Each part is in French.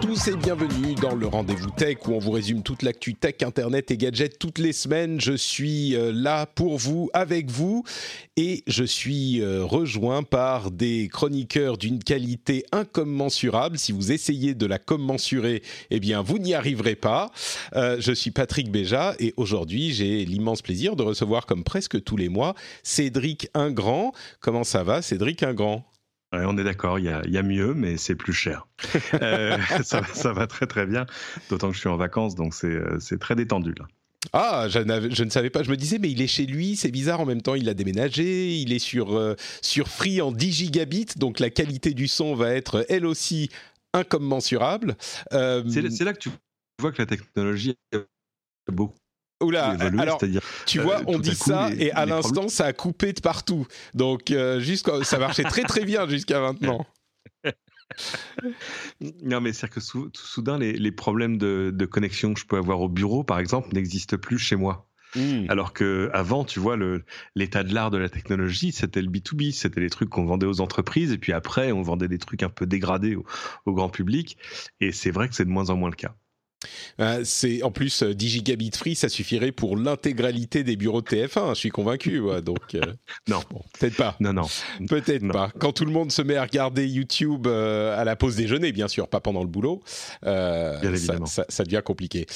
Tous et bienvenue dans le Rendez-vous Tech où on vous résume toute l'actu tech, internet et gadgets toutes les semaines. Je suis euh, là pour vous, avec vous et je suis euh, rejoint par des chroniqueurs d'une qualité incommensurable. Si vous essayez de la commensurer, eh bien vous n'y arriverez pas. Euh, je suis Patrick Béja et aujourd'hui j'ai l'immense plaisir de recevoir comme presque tous les mois Cédric Ingrand. Comment ça va Cédric Ingrand? Ouais, on est d'accord, il y a, y a, mieux, mais c'est plus cher. euh, ça, ça, va très très bien, d'autant que je suis en vacances, donc c'est très détendu là. Ah, je, je, ne savais pas. Je me disais, mais il est chez lui, c'est bizarre. En même temps, il a déménagé. Il est sur, euh, sur Free en 10 gigabits, donc la qualité du son va être elle aussi incommensurable. Euh, c'est là que tu vois que la technologie a beaucoup Oula, alors tu vois, euh, on dit ça les, et à l'instant ça a coupé de partout. Donc euh, ça marchait très très bien jusqu'à maintenant. non mais c'est que sou, soudain les, les problèmes de, de, connexion que je peux avoir au bureau par exemple n'existent plus chez moi. Mmh. Alors que avant, tu vois, l'état de l'art de la technologie, c'était le B2B, c'était les trucs qu'on vendait aux entreprises, et puis après, on vendait des trucs un peu dégradés au, au grand public. Et c'est vrai que c'est de moins en moins le cas. Euh, c'est en plus 10 gigabits free, ça suffirait pour l'intégralité des bureaux de TF1. Je suis convaincu. Ouais, donc euh, non, bon, peut-être pas. Non, non, peut-être pas. Quand tout le monde se met à regarder YouTube euh, à la pause déjeuner, bien sûr, pas pendant le boulot, ça, ça, ça, devient compliqué.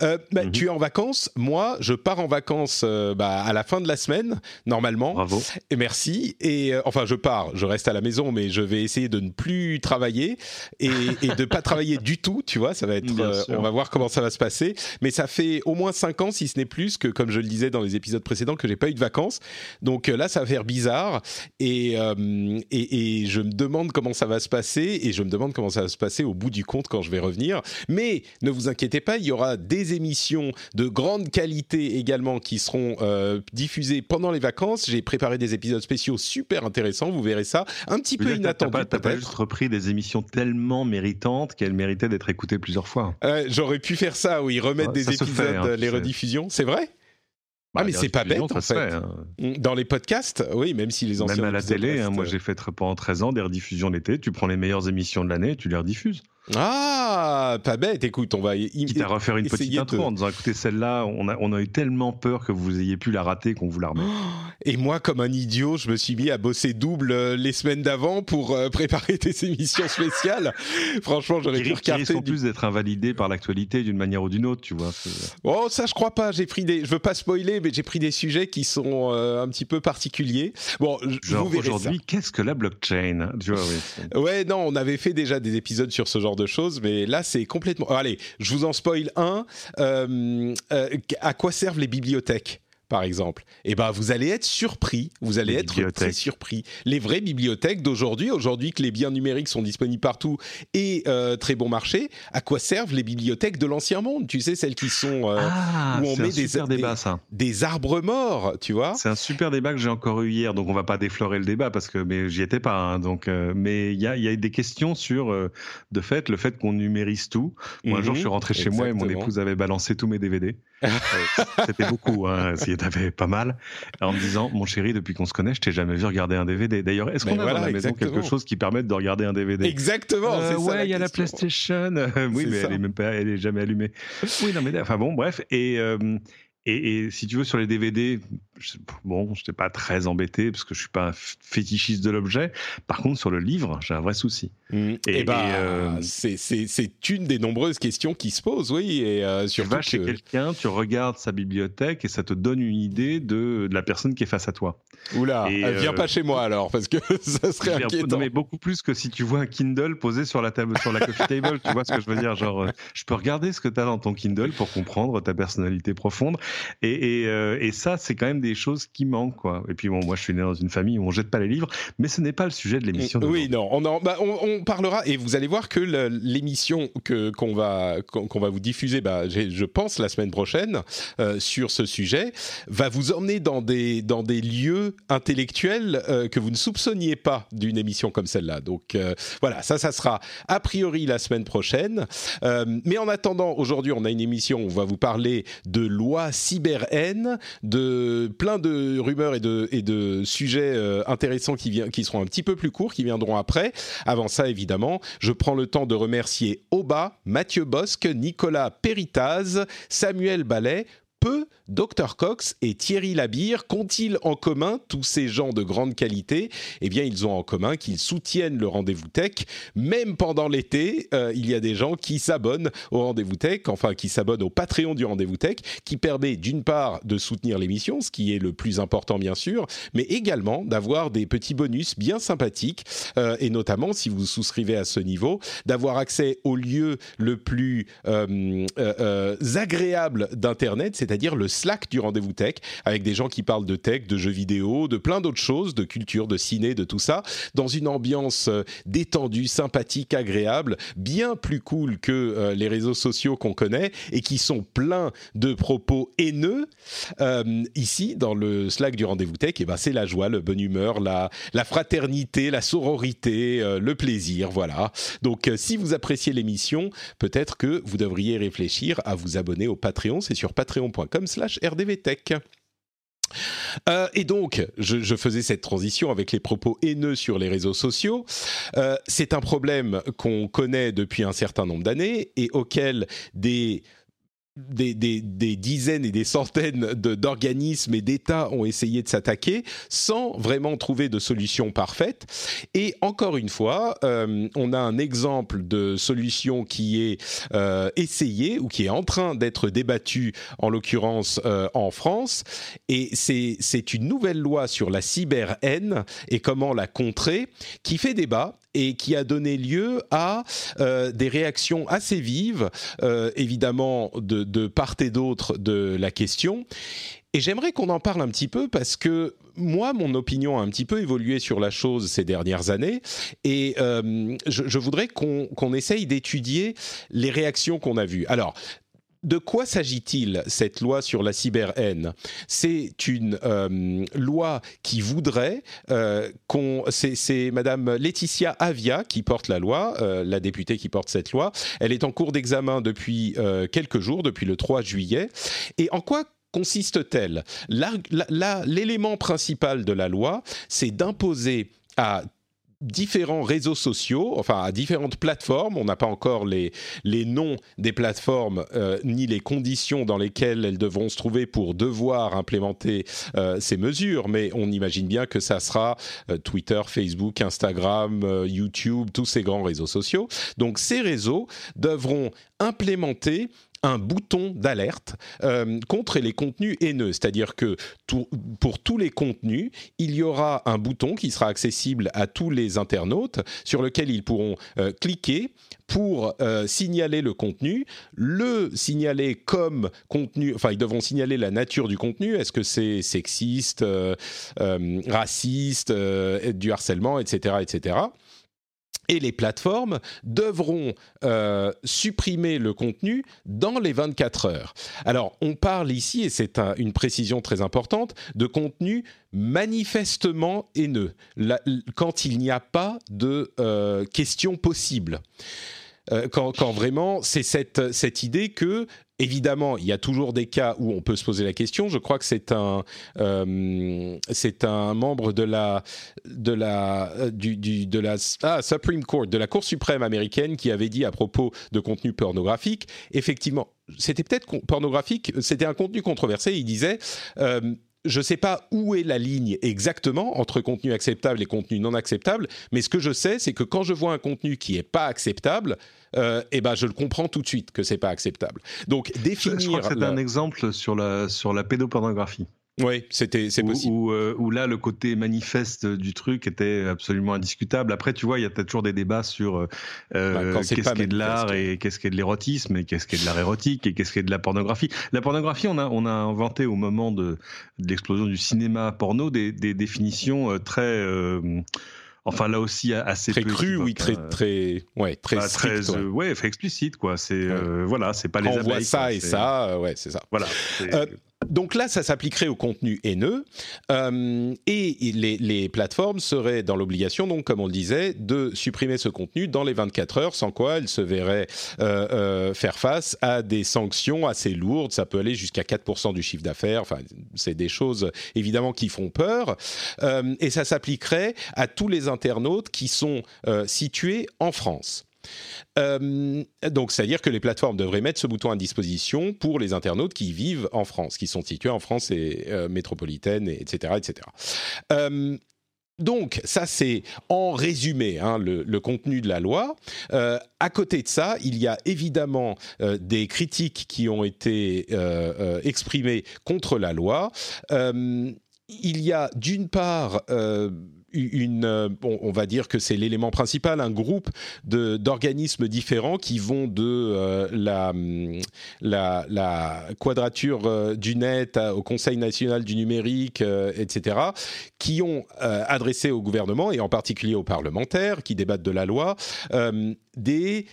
Bah, mm-hmm. Tu es en vacances. Moi, je pars en vacances bah, à la fin de la semaine, normalement. Bravo. Et merci. Et enfin, je pars. Je reste à la maison, mais je vais essayer de ne plus travailler et, et de pas travailler du tout. Tu vois, ça va être. on va voir comment ça va se passer. Mais ça fait au moins 5 ans, si ce n'est plus, que comme je le disais dans les épisodes précédents, que j'ai pas eu de vacances. Donc euh, là, ça va faire bizarre. Et, euh, et, et, je me demande comment ça va se passer. Et je me demande comment ça va se passer au bout du compte quand je vais revenir. Mais ne vous inquiétez pas, il y aura des émissions de grande qualité également qui seront euh, diffusées pendant les vacances. J'ai préparé des épisodes spéciaux super intéressants. Vous verrez ça. Un petit peu inattendu. T'as pas, pas, juste repris des émissions tellement méritantes qu'elles méritaient d'être écoutées plusieurs fois. Euh, J'aurais pu faire ça, oui, remettre des épisodes, fait, hein, les rediffusions. C'est vrai? Bah, ah mais c'est pas bête en fait. Fait, hein. Dans les podcasts, oui, même si les anciens. Même à la télé, hein, moi j'ai fait pendant 13 ans des rediffusions l'été. Tu prends les meilleures émissions de l'année, tu les rediffuses. Ah, pas bête. Écoute, on va. Quitte à refaire une petite intro de... en disant écoutez, celle-là, on a, on a eu tellement peur que vous ayez pu la rater qu'on vous la remet. Et moi, comme un idiot, je me suis mis à bosser double euh, les semaines d'avant pour euh, préparer des émissions spéciales. Franchement, j'aurais pu recarter. Qui du... plus d'être invalidé par l'actualité d'une manière ou d'une autre, tu vois. Oh, ça, je crois pas. J'ai pris des. Je veux pas spoiler, mais j'ai pris des sujets qui sont euh, un petit peu particuliers. Bon, Genre aujourd'hui, qu'est-ce que la blockchain? Tu vois, oui. Ouais, non, on avait fait déjà des épisodes sur ce genre de choses, mais là c'est complètement. allez, je vous en spoil un. Euh, euh, à quoi servent les bibliothèques? Par exemple, eh ben vous allez être surpris, vous allez être très surpris. Les vraies bibliothèques d'aujourd'hui, aujourd'hui que les biens numériques sont disponibles partout et euh, très bon marché, à quoi servent les bibliothèques de l'ancien monde? Tu sais celles qui sont euh, ah, où on met des, débat, des, ça. des, arbres morts, tu vois? C'est un super débat que j'ai encore eu hier, donc on va pas déflorer le débat parce que mais j'y étais pas. Hein, donc euh, mais il y a, y a des questions sur de fait le fait qu'on numérise tout. Moi un jour je suis rentré chez moi et mon épouse avait balancé tous mes DVD. C'était beaucoup. Hein, avait pas mal, en me disant, mon chéri, depuis qu'on se connaît, je t'ai jamais vu regarder un DVD. D'ailleurs, est-ce qu'on a voilà, dans la maison quelque chose qui permette de regarder un DVD Exactement. Euh, ouais, il y a la PlayStation. oui, mais ça. elle est même pas, elle est jamais allumée. Oui, non, mais enfin bon, bref. Et, euh, Et, si tu veux, sur les DVD, bon, je n'étais pas très embêté parce que je suis pas un fétichiste de l'objet. Par contre, sur le livre, j'ai un vrai souci. Mmh. Et, eh ben, euh, c'est une des nombreuses questions qui se posent, oui. Et euh, tu vas chez quelqu'un, tu regardes sa bibliothèque et ça te donne une idée de, la personne qui est face à toi. Oula, et, euh, viens pas chez moi alors, parce que ça serait inquiétant. mais beaucoup plus que si tu vois un Kindle posé sur la table, sur la coffee table. tu vois ce que je veux dire Genre, je peux regarder ce que tu as dans ton Kindle pour comprendre ta personnalité profonde. Et, euh, et, ça, c'est quand même des choses qui manquent, quoi. Et puis bon, moi, je suis né dans une famille où on jette pas les livres, mais ce n'est pas le sujet de l'émission. Oui, non, on, bah, on, on, parlera et vous allez voir que l'émission que qu'on va qu'on va vous diffuser, bah, je pense la semaine prochaine euh, sur ce sujet, va vous emmener dans des dans des lieux intellectuels euh, que vous ne soupçonniez pas d'une émission comme celle-là. Donc voilà, ça, ça sera a priori la semaine prochaine. mais en attendant, aujourd'hui, on a une émission où on va vous parler de loi cyber haine, de plein de rumeurs et de, et de sujets euh, intéressants qui, qui seront un petit peu plus courts, qui viendront après. Avant ça, évidemment, je prends le temps de remercier Oba, Mathieu Bosque, Nicolas Péritaz, Samuel Ballet, peu Dr Cox et Thierry Labire qu'ont-ils en commun tous ces gens de grande qualité? Eh bien, ils ont en commun qu'ils soutiennent le rendez-vous tech. Même pendant l'été, euh, il y a des gens qui s'abonnent au rendez-vous tech, enfin qui s'abonnent au Patreon du rendez-vous tech, qui permet d'une part de soutenir l'émission, ce qui est le plus important bien sûr, mais également d'avoir des petits bonus bien sympathiques, euh, et notamment si vous souscrivez à ce niveau, d'avoir accès au lieu le plus euh, agréable d'Internet, c'est-à-dire le Slack du rendez-vous tech, avec des gens qui parlent de tech, de jeux vidéo, de plein d'autres choses, de culture, de ciné, de tout ça, dans une ambiance euh, détendue, sympathique, agréable, bien plus cool que euh, les réseaux sociaux qu'on connaît et qui sont pleins de propos haineux. Euh, ici, dans le Slack du rendez-vous tech, et eh ben, c'est la joie, le bonne humeur, la, la fraternité, la sororité, le plaisir, voilà. Donc, si vous appréciez l'émission, peut-être que vous devriez réfléchir à vous abonner au Patreon. C'est sur patreon.com rdvtech. Euh, et donc, je, faisais cette transition avec les propos haineux sur les réseaux sociaux. Euh, c'est un problème qu'on connaît depuis un certain nombre d'années et auquel des des, dizaines et des centaines d'organismes et d'États ont essayé de s'attaquer sans vraiment trouver de solution parfaite. Et encore une fois, euh, on a un exemple de solution qui est euh, essayée ou qui est en train d'être débattue, en l'occurrence euh, en France. Et c'est une nouvelle loi sur la cyber-haine et comment la contrer qui fait débat et qui a donné lieu à euh, des réactions assez vives, euh, évidemment de, part et d'autre de la question. Et j'aimerais qu'on en parle un petit peu parce que moi, mon opinion a un petit peu évolué sur la chose ces dernières années, et euh, je, voudrais qu'on qu'on essaye d'étudier les réactions qu'on a vues. Alors, de quoi s'agit-il cette loi sur la cyber-haine? C'est une euh, loi qui voudrait euh, qu'on. C'est Madame Laetitia Avia qui porte la loi, euh, la députée qui porte cette loi. Elle est en cours d'examen depuis quelques jours, depuis le 3 juillet. Et en quoi consiste-t-elle? L'élément principal de la loi, c'est d'imposer à différents réseaux sociaux, enfin à différentes plateformes. On n'a pas encore les, noms des plateformes euh, ni les conditions dans lesquelles elles devront se trouver pour devoir implémenter euh, ces mesures, mais on imagine bien que ça sera euh, Twitter, Facebook, Instagram, YouTube, tous ces grands réseaux sociaux. Donc ces réseaux devront implémenter un bouton d'alerte euh, contre les contenus haineux. C'est-à-dire que pour tous les contenus, il y aura un bouton qui sera accessible à tous les internautes sur lequel ils pourront euh, cliquer pour euh, signaler le contenu, le signaler comme contenu, enfin ils devront signaler la nature du contenu, est-ce que c'est sexiste, raciste, du harcèlement, etc., etc et les plateformes devront euh, supprimer le contenu dans les 24 heures. Alors, on parle ici, et c'est une précision très importante, de contenu manifestement haineux, quand il n'y a pas de euh, question possible. Quand, quand, vraiment c'est cette, cette idée que Évidemment, il y a toujours des cas où on peut se poser la question. Je crois que c'est un, euh, c'est un membre de la, de la, euh, du, de la ah, Supreme Court, de la Cour suprême américaine, qui avait dit à propos de contenu pornographique, effectivement, c'était peut-être pornographique, c'était un contenu controversé. Il disait. Euh, je ne sais pas où est la ligne exactement entre contenu acceptable et contenu non acceptable, mais ce que je sais, c'est que quand je vois un contenu qui n'est pas acceptable, euh, eh ben je le comprends tout de suite que c'est pas acceptable. Donc définir. Je, crois que c'est un exemple sur la sur la pédopornographie. Oui, c'était, c'est possible. Euh, où, là, le côté manifeste du truc était absolument indiscutable. Après, tu vois, il y a toujours des débats sur euh, bah, qu'est-ce qui est de l'art et qu'est-ce qui est de l'érotisme et qu'est-ce qui est de l'art érotique et qu'est-ce qui est de la pornographie. La pornographie, on a, on a inventé au moment de, de l'explosion du cinéma porno des, des définitions très Enfin là aussi assez très cru, oui, très hein. très ouais très bah, strict, très, ouais. explicite quoi. C'est euh, voilà, c'est pas les. On voit ça et ça, euh, ouais, c'est ça. Voilà. Donc là, ça s'appliquerait au contenu haineux euh, et les, les, plateformes seraient dans l'obligation, donc comme on le disait, de supprimer ce contenu dans les 24 heures, sans quoi elles se verraient euh, euh, faire face à des sanctions assez lourdes. Ça peut aller jusqu'à 4% du chiffre d'affaires. Enfin, c'est des choses évidemment qui font peur. Euh, et ça s'appliquerait à tous les internautes qui sont euh, situés en France. Euh, donc, c'est-à-dire que les plateformes devraient mettre ce bouton à disposition pour les internautes qui vivent en France, qui sont situés en France et euh, métropolitaine, etc., etc. Euh, donc, ça c'est en résumé hein, le, contenu de la loi. à côté de ça, il y a évidemment des critiques qui ont été exprimées contre la loi. il y a d'une part euh, on va dire que c'est l'élément principal, un groupe d'organismes différents qui vont de euh, la, la, la, quadrature euh, du net au Conseil national du numérique, etc., qui ont adressé au gouvernement et en particulier aux parlementaires qui débattent de la loi des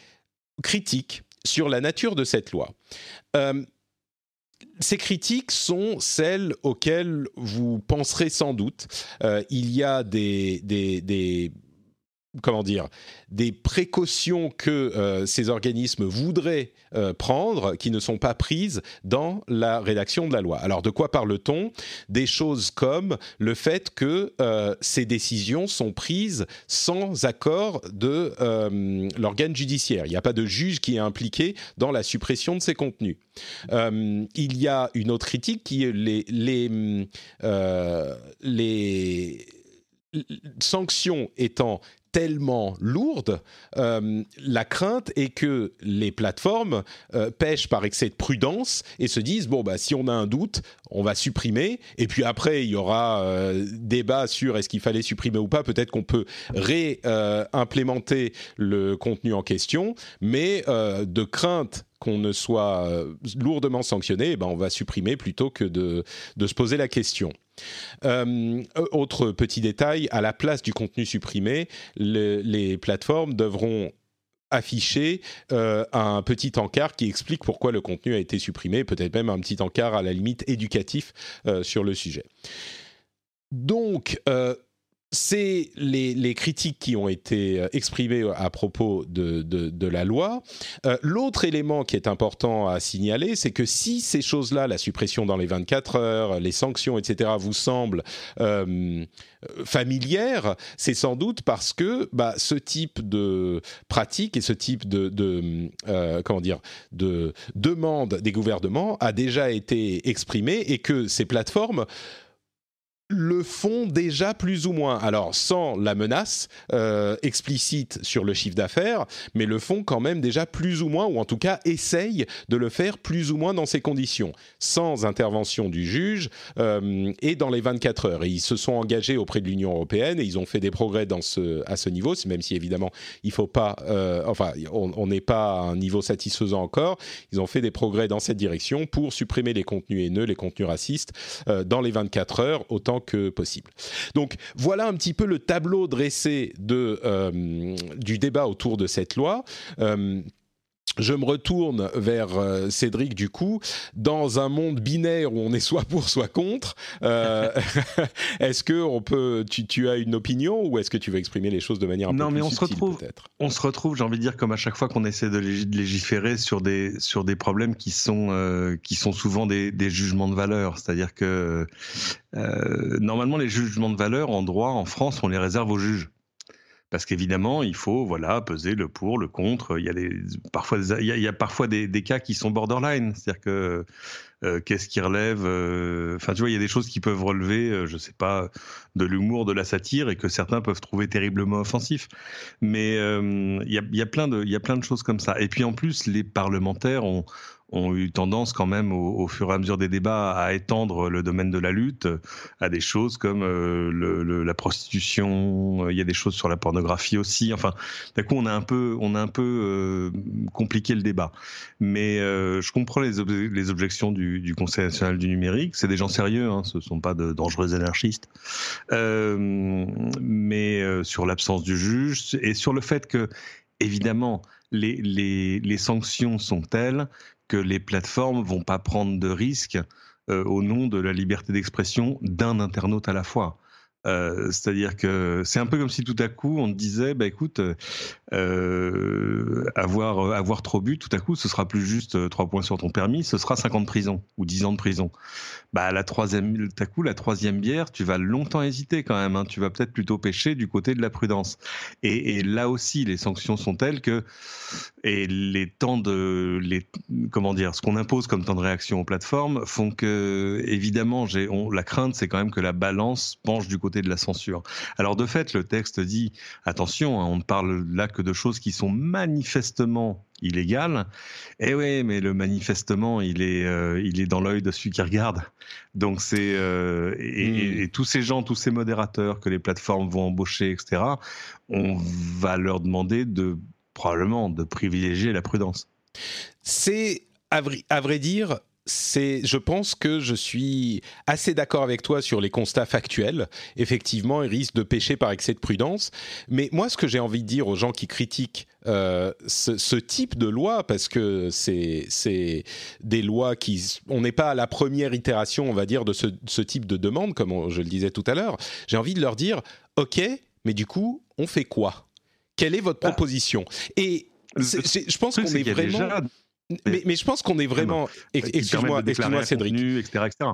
critiques sur la nature de cette loi ces critiques sont celles auxquelles vous penserez sans doute. Euh, il y a des, des, comment dire, des précautions que euh, ces organismes voudraient euh, prendre qui ne sont pas prises dans la rédaction de la loi. Alors de quoi parle-t-on? Des choses comme le fait que euh, ces décisions sont prises sans accord de l'organe judiciaire. Il n'y a pas de juge qui est impliqué dans la suppression de ces contenus. il y a une autre critique qui est les, sanctions étant tellement lourde, euh, la crainte est que les plateformes euh, pêchent par excès de prudence et se disent bon bah si on a un doute, on va supprimer et puis après il y aura euh, débat sur est-ce qu'il fallait supprimer ou pas. Peut-être qu'on peut réimplémenter le contenu en question, mais de crainte qu'on ne soit lourdement sanctionné, eh ben on va supprimer plutôt que de, de se poser la question. Euh, autre petit détail, à la place du contenu supprimé, les plateformes devront afficher euh, un petit encart qui explique pourquoi le contenu a été supprimé, peut-être même un petit encart à la limite éducatif euh, sur le sujet. Donc, c'est les, critiques qui ont été euh, exprimées à propos de, la loi. Euh, l'autre élément qui est important à signaler, c'est que si ces choses-là, la suppression dans les 24 heures, les sanctions, etc., vous semblent euh, familières, c'est sans doute parce que bah, ce type de pratique et ce type de, comment dire de demande des gouvernements a déjà été exprimé et que ces plateformes le font déjà plus ou moins. Alors sans la menace euh, explicite sur le chiffre d'affaires, mais le font quand même déjà plus ou moins, ou en tout cas essayent de le faire plus ou moins dans ces conditions, sans intervention du juge euh, et dans les 24 heures. Et ils se sont engagés auprès de l'Union européenne et ils ont fait des progrès dans ce, à ce niveau, même si évidemment il faut pas, euh, enfin on n'est pas à un niveau satisfaisant encore. Ils ont fait des progrès dans cette direction pour supprimer les contenus haineux, les contenus racistes dans les 24 heures, autant que possible. Donc voilà un petit peu le tableau dressé euh, du débat autour de cette loi. Euh, je me retourne vers euh, Cédric du coup. Dans un monde binaire où on est soit pour soit contre, euh, est-ce que on peut tu, as une opinion ou est-ce que tu veux exprimer les choses de manière un non, peu mais plus on se retrouve, On se retrouve, j'ai envie de dire, comme à chaque fois qu'on essaie de légiférer sur des sur des problèmes qui sont euh, qui sont souvent des, des jugements de valeur. C'est-à-dire que normalement les jugements de valeur en droit en France, on les réserve aux juges parce qu'évidemment, il faut voilà peser le pour, le contre. Il y a les, parfois, il y a, parfois des, des, cas qui sont borderline, c'est-à-dire que euh, qu'est-ce qui relève euh, Enfin, tu vois, il y a des choses qui peuvent relever, euh, je sais pas, de l'humour, de la satire, et que certains peuvent trouver terriblement offensif. Mais il y a, y, a, plein de, il y a plein de choses comme ça. Et puis en plus, les parlementaires ont ont eu tendance quand même au, fur et à mesure des débats à étendre le domaine de la lutte à des choses comme euh, la prostitution. Euh, il y a des choses sur la pornographie aussi. Enfin, d'un coup, on a un peu, on a un peu euh, compliqué le débat. Mais je comprends les, objections du, Conseil national du numérique. C'est des gens sérieux, hein, ce sont pas de dangereux anarchistes. mais sur l'absence du juge et sur le fait que, évidemment, les sanctions sont telles que les plateformes vont pas prendre de risques euh, au nom de la liberté d'expression d'un internaute à la fois. Euh, c'est-à-dire que c'est un peu comme si tout à coup on te disait, bah écoute, euh, avoir avoir trop bu, tout à coup, ce sera plus juste trois points sur ton permis, ce sera 50 de prison ou 10 ans de prison. Bah la troisième, tout à coup, la troisième bière, tu vas longtemps hésiter quand même. Hein. tu vas peut-être plutôt pêcher du côté de la prudence. Et, et, là aussi, les sanctions sont telles que et les temps de les comment dire, ce qu'on impose comme temps de réaction aux plateformes font que évidemment, j'ai la crainte, c'est quand même que la balance penche du côté de la censure. Alors de fait, le texte dit attention, hein, on ne parle là que de choses qui sont manifestement illégales. Eh oui, mais le manifestement, il est, euh, il est dans l'œil de celui qui regarde. Donc c'est euh, hmm. et, tous ces gens, tous ces modérateurs que les plateformes vont embaucher, etc. On va leur demander de probablement de privilégier la prudence. C'est à vrai dire, c'est, je pense que je suis assez d'accord avec toi sur les constats factuels. Effectivement, il risque de pécher par excès de prudence. Mais moi, ce que j'ai envie de dire aux gens qui critiquent euh, ce, type de loi, parce que c'est, c'est des lois qui, on n'est pas à la première itération, on va dire, de ce, type de demande, comme je le disais tout à l'heure. J'ai envie de leur dire, ok, mais du coup, on fait quoi? Quelle est votre bah, proposition? Et je pense qu'on est vraiment. Mais, mais, je pense qu'on est vraiment. Excuse-moi, excuse-moi, Cédric. Etc., etc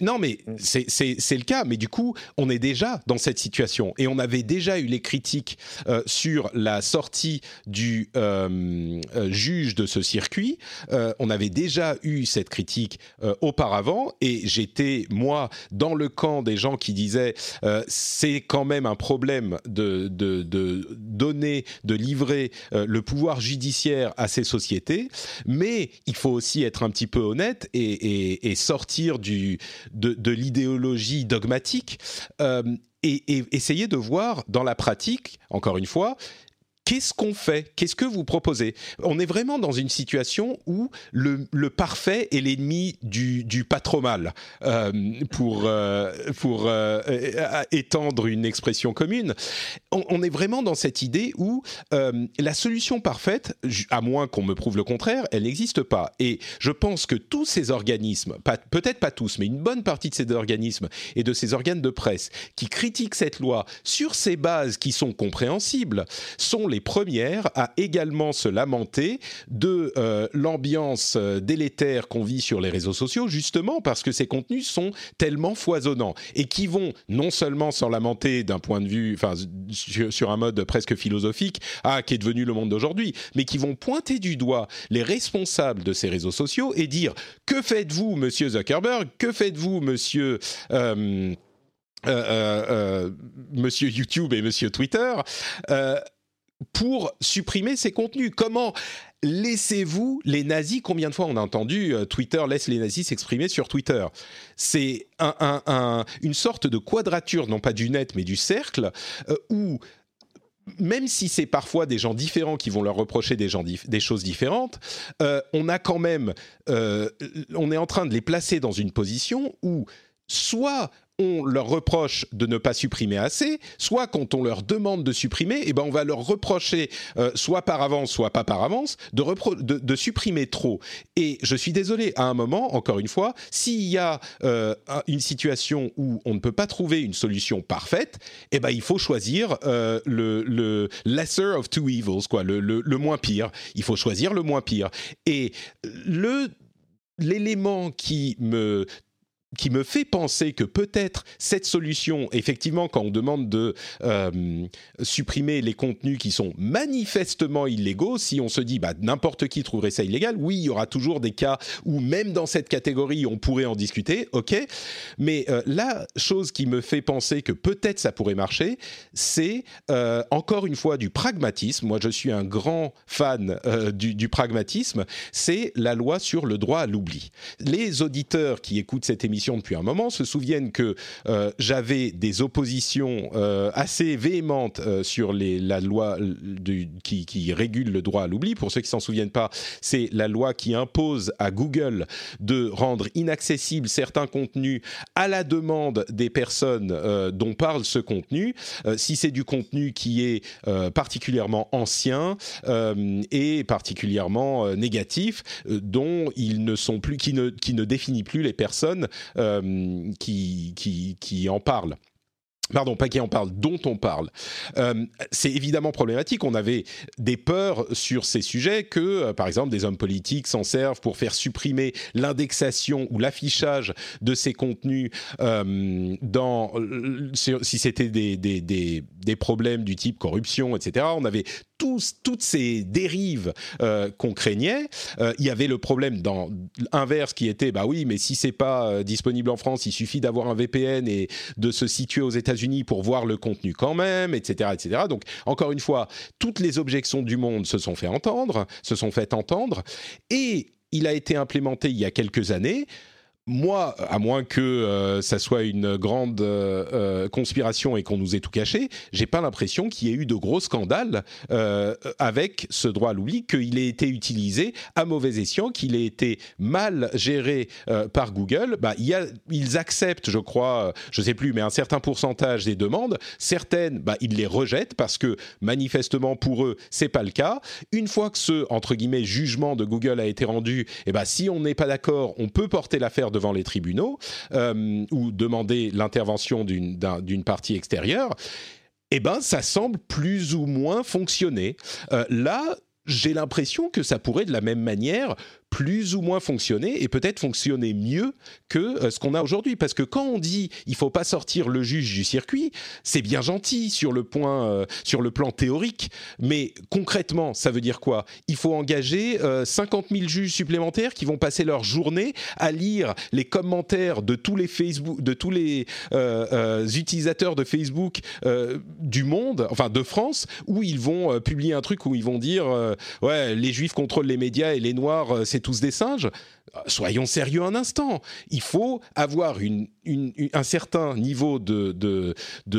non, mais mm. c'est le cas. Mais du coup, on est déjà dans cette situation. Et on avait déjà eu les critiques euh, sur la sortie du euh, euh, juge de ce circuit. on avait déjà eu cette critique auparavant. Et j'étais, moi, dans le camp des gens qui disaient c'est quand même un problème de, de, de donner, de livrer le pouvoir judiciaire à ces sociétés. Mais il faut aussi être un petit peu honnête et, et, et sortir du de, l'idéologie dogmatique euh, et, essayer de voir dans la pratique, encore une fois, Qu'est-ce qu'on fait? Qu'est-ce que vous proposez? On est vraiment dans une situation où le, parfait est l'ennemi du, pas trop mal, euh, pour, euh, pour euh, étendre une expression commune. On, est vraiment dans cette idée où la solution parfaite, à moins qu'on me prouve le contraire, elle n'existe pas. Et je pense que tous ces organismes, peut-être pas tous, mais une bonne partie de ces organismes et de ces organes de presse qui critiquent cette loi sur ces bases qui sont compréhensibles, sont les premières à également se lamenter de euh, l'ambiance euh, délétère qu'on vit sur les réseaux sociaux, justement parce que ces contenus sont tellement foisonnants et qui vont non seulement s'en lamenter d'un point de vue, enfin sur, un mode presque philosophique, ah qui est devenu le monde d'aujourd'hui, mais qui vont pointer du doigt les responsables de ces réseaux sociaux et dire que faites-vous, Monsieur Zuckerberg, que faites-vous, Monsieur euh, Monsieur YouTube et Monsieur Twitter, pour supprimer ces contenus. Comment laissez-vous les nazis Combien de fois on a entendu euh, Twitter laisse les nazis s'exprimer sur Twitter? C'est une sorte de quadrature, non pas du net, mais du cercle, euh, où même si c'est parfois des gens différents qui vont leur reprocher des, choses différentes, euh, on a quand même, on est en train de les placer dans une position où soit on leur reproche de ne pas supprimer assez, soit quand on leur demande de supprimer, eh ben on va leur reprocher, euh, soit par avance, soit pas par avance, de, supprimer trop. Et je suis désolé, à un moment, encore une fois, s'il y a euh, une situation où on ne peut pas trouver une solution parfaite, eh ben il faut choisir euh, le, le, lesser of two evils, quoi, le, le, moins pire. Il faut choisir le moins pire. Et l'élément qui me qui me fait penser que peut-être cette solution, effectivement, quand on demande de euh, supprimer les contenus qui sont manifestement illégaux, si on se dit bah, n'importe qui trouverait ça illégal, oui, il y aura toujours des cas où même dans cette catégorie, on pourrait en discuter, ok. Mais euh, la chose qui me fait penser que peut-être ça pourrait marcher, c'est euh, encore une fois du pragmatisme. Moi, je suis un grand fan du, du pragmatisme. C'est la loi sur le droit à l'oubli. Les auditeurs qui écoutent cette émission depuis un moment se souviennent que euh, j'avais des oppositions euh, assez véhémentes euh, sur la loi qui, régule le droit à l'oubli. Pour ceux qui s'en souviennent pas, c'est la loi qui impose à Google de rendre inaccessibles certains contenus à la demande des personnes dont parle ce contenu, si c'est du contenu qui est particulièrement ancien et particulièrement négatif, dont ils ne sont plus, qui ne, définit plus les personnes qui, qui, qui en parle pardon, pas qui en parle, dont on parle. Euh, c'est évidemment problématique. On avait des peurs sur ces sujets que, euh, par exemple, des hommes politiques s'en servent pour faire supprimer l'indexation ou l'affichage de ces contenus euh, si c'était des, des, des, des, problèmes du type corruption, etc. On avait tous, toutes ces dérives qu'on craignait. il y avait le problème dans inverse qui était, bah oui, mais si c'est pas disponible en France, il suffit d'avoir un VPN et de se situer aux États-Unis unis pour voir le contenu quand même, etc., etc. Donc, encore une fois, toutes les objections du monde se sont fait entendre, se sont fait entendre, et il a été implémenté il y a quelques années moi, à moins que euh, ça soit une grande euh, euh, conspiration et qu'on nous ait tout caché, j'ai pas l'impression qu'il y ait eu de gros scandales avec ce droit à l'oubli, qu'il ait été utilisé à mauvais escient, qu'il ait été mal géré par Google. Bah, ils acceptent, je crois, je sais plus, mais un certain pourcentage des demandes. Certaines, bah, ils les rejettent parce que manifestement pour eux, c'est pas le cas. Une fois que ce entre guillemets jugement de Google a été rendu, et eh bah, si on n'est pas d'accord, on peut porter l'affaire devant les tribunaux euh, ou demander l'intervention d'une partie extérieure, eh ben, ça semble plus ou moins fonctionner. Euh, là, j'ai l'impression que ça pourrait de la même manière plus ou moins fonctionner et peut-être fonctionner mieux que euh, ce qu'on a aujourd'hui. Parce que quand on dit il faut pas sortir le juge du circuit, c'est bien gentil sur le point, euh, sur le plan théorique, mais concrètement, ça veut dire quoi? Il faut engager 50 euh, 000 juges supplémentaires qui vont passer leur journée à lire les commentaires de tous les Facebook, de tous les utilisateurs de Facebook du monde, enfin de France, où ils vont publier un truc où ils vont dire ouais les juifs contrôlent les médias et les noirs c'est tous des singes. Soyons sérieux un instant. Il faut avoir un certain niveau de,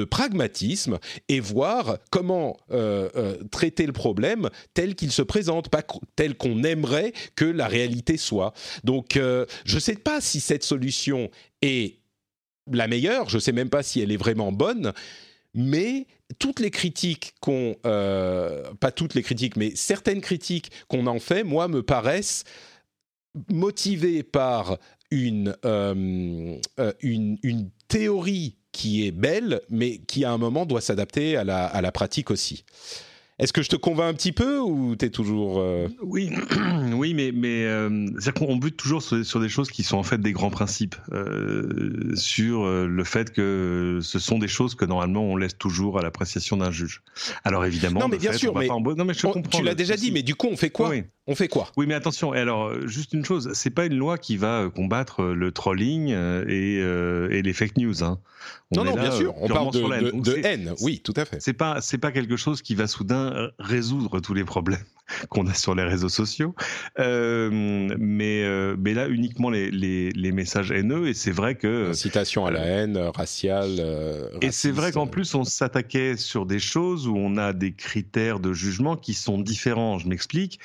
pragmatisme et voir comment euh, euh, traiter le problème tel qu'il se présente, pas tel qu'on aimerait que la réalité soit. Donc, euh, je ne sais pas si cette solution est la meilleure, je ne sais même pas si elle est vraiment bonne, mais toutes les critiques qu'on, pas toutes les critiques, mais certaines critiques qu'on en fait, moi, me paraissent motivé par une, euh, euh, une, une, théorie qui est belle, mais qui à un moment doit s'adapter à la, à la pratique aussi. Est-ce que je te convainc un petit peu ou tu es toujours... Euh, oui, oui, mais, mais euh, c'est-à-dire qu'on bute toujours sur, des choses qui sont en fait des grands principes, euh, sur le fait que ce sont des choses que normalement on laisse toujours à l'appréciation d'un juge. Alors évidemment... Non mais bien sûr, mais, non, mais je comprends tu l'as déjà dit, mais du coup on fait quoi? Oui. On fait quoi? Oui, mais attention. Et alors, juste une chose, c'est pas une loi qui va combattre le trolling et, et les fake news. Hein. non, non, bien sûr. On parle de, de haine. Oui, tout à fait. C'est pas, c'est pas quelque chose qui va soudain euh, résoudre tous les problèmes qu'on a sur les réseaux sociaux. Euh, mais, euh, mais là uniquement les, les, messages haineux. Et c'est vrai que incitation à la haine, raciale. et c'est vrai qu'en plus on s'attaquait sur des choses où on a des critères de jugement qui sont différents. Je m'explique.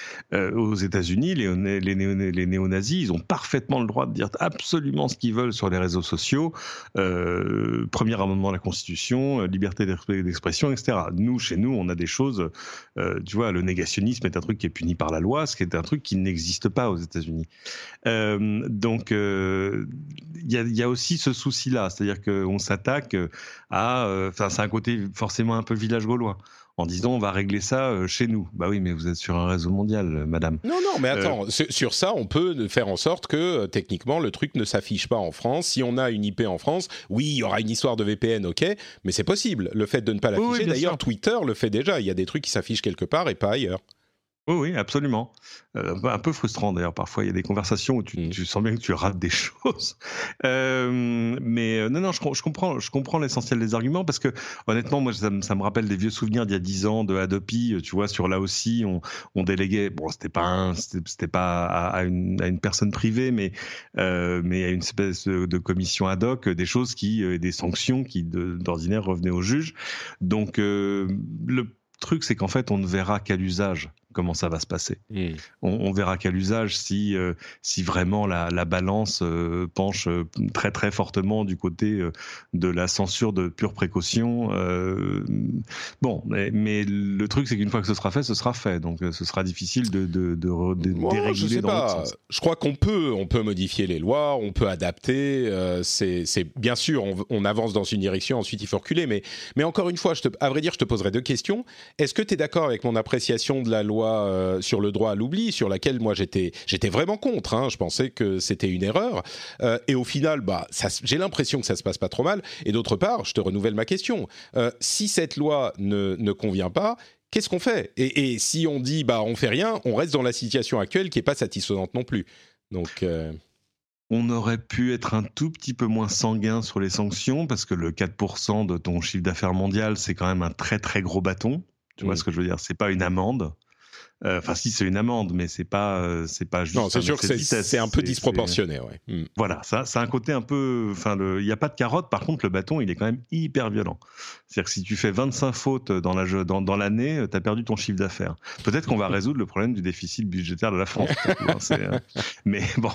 Aux États-Unis, les, les, néo-nazis, ils ont parfaitement le droit de dire absolument ce qu'ils veulent sur les réseaux sociaux. premier amendement de la Constitution, liberté d'expression, etc. Nous, chez nous, on a des choses. tu vois, le négationnisme est un truc qui est puni par la loi, ce qui est un truc qui n'existe pas aux États-Unis. Euh, donc, euh, il y, a, aussi ce souci-là, c'est-à-dire qu'on s'attaque à. Euh, enfin, c'est un côté forcément un peu village gaulois en disant on va régler ça chez nous. Bah oui, mais vous êtes sur un réseau mondial, madame. Non, non, mais attends, sur ça, on peut faire en sorte que techniquement le truc ne s'affiche pas en France. Si on a une IP en France, oui, il y aura une histoire de VPN, ok, mais c'est possible. Le fait de ne pas l'afficher, d'ailleurs, Twitter le fait déjà. Il y a des trucs qui s'affichent quelque part et pas ailleurs. Oui, oui, absolument. Euh, un peu frustrant d'ailleurs. Parfois, il y a des conversations où tu, tu, sens bien que tu rates des choses. Euh, mais euh, non, non, je, je, comprends, je comprends l'essentiel des arguments parce que honnêtement, moi, ça, ça me rappelle des vieux souvenirs d'il y a dix ans de Adopi. Tu vois, sur là aussi, on, on déléguait. Bon, c'était pas, c'était pas à, une, à, une, personne privée, mais mais à une espèce de, commission ad hoc, des choses qui, des sanctions qui d'ordinaire revenaient au juge. Donc le truc, c'est qu'en fait, on ne verra qu'à l'usage comment ça va se passer. On, verra quel usage si, euh, si vraiment la, balance euh, penche euh, très très fortement du côté de la censure de pure précaution. bon, mais, le truc c'est qu'une fois que ce sera fait, ce sera fait. Donc ce sera difficile de, de, de, déréguler je sais pas. Je crois qu'on peut, on peut modifier les lois, on peut adapter. c'est bien sûr, on, avance dans une direction, ensuite il faut reculer. Mais, mais encore une fois, je te, à vrai dire, je te poserai deux questions. Est-ce que tu es d'accord avec mon appréciation de la loi euh, sur le droit à l'oubli, sur laquelle moi j'étais j'étais vraiment contre. Hein. je pensais que c'était une erreur. Euh, et au final, bah, j'ai l'impression que ça se passe pas trop mal. Et d'autre part, je te renouvelle ma question. Euh, si cette loi ne, ne convient pas, qu'est-ce qu'on fait? Et, si on dit bah on fait rien, on reste dans la situation actuelle qui est pas satisfaisante non plus. Donc on aurait pu être un tout petit peu moins sanguin sur les sanctions parce que le 4% de ton chiffre d'affaires mondial, c'est quand même un très très gros bâton. Tu vois mm. ce que je veux dire? C'est pas une amende. Euh, enfin, si c'est une amende, mais c'est pas, euh, c'est pas juste. Non, c'est sûr que c'est un peu disproportionné, ouais. Hmm. Voilà, ça, c'est un côté un peu. Enfin, il n'y a pas de carotte. Par contre, le bâton, il est quand même hyper violent. C'est-à-dire que si tu fais 25 fautes dans la dans, dans l'année, tu as perdu ton chiffre d'affaires. Peut-être qu'on va résoudre le problème du déficit budgétaire de la France. Hein, mais bon,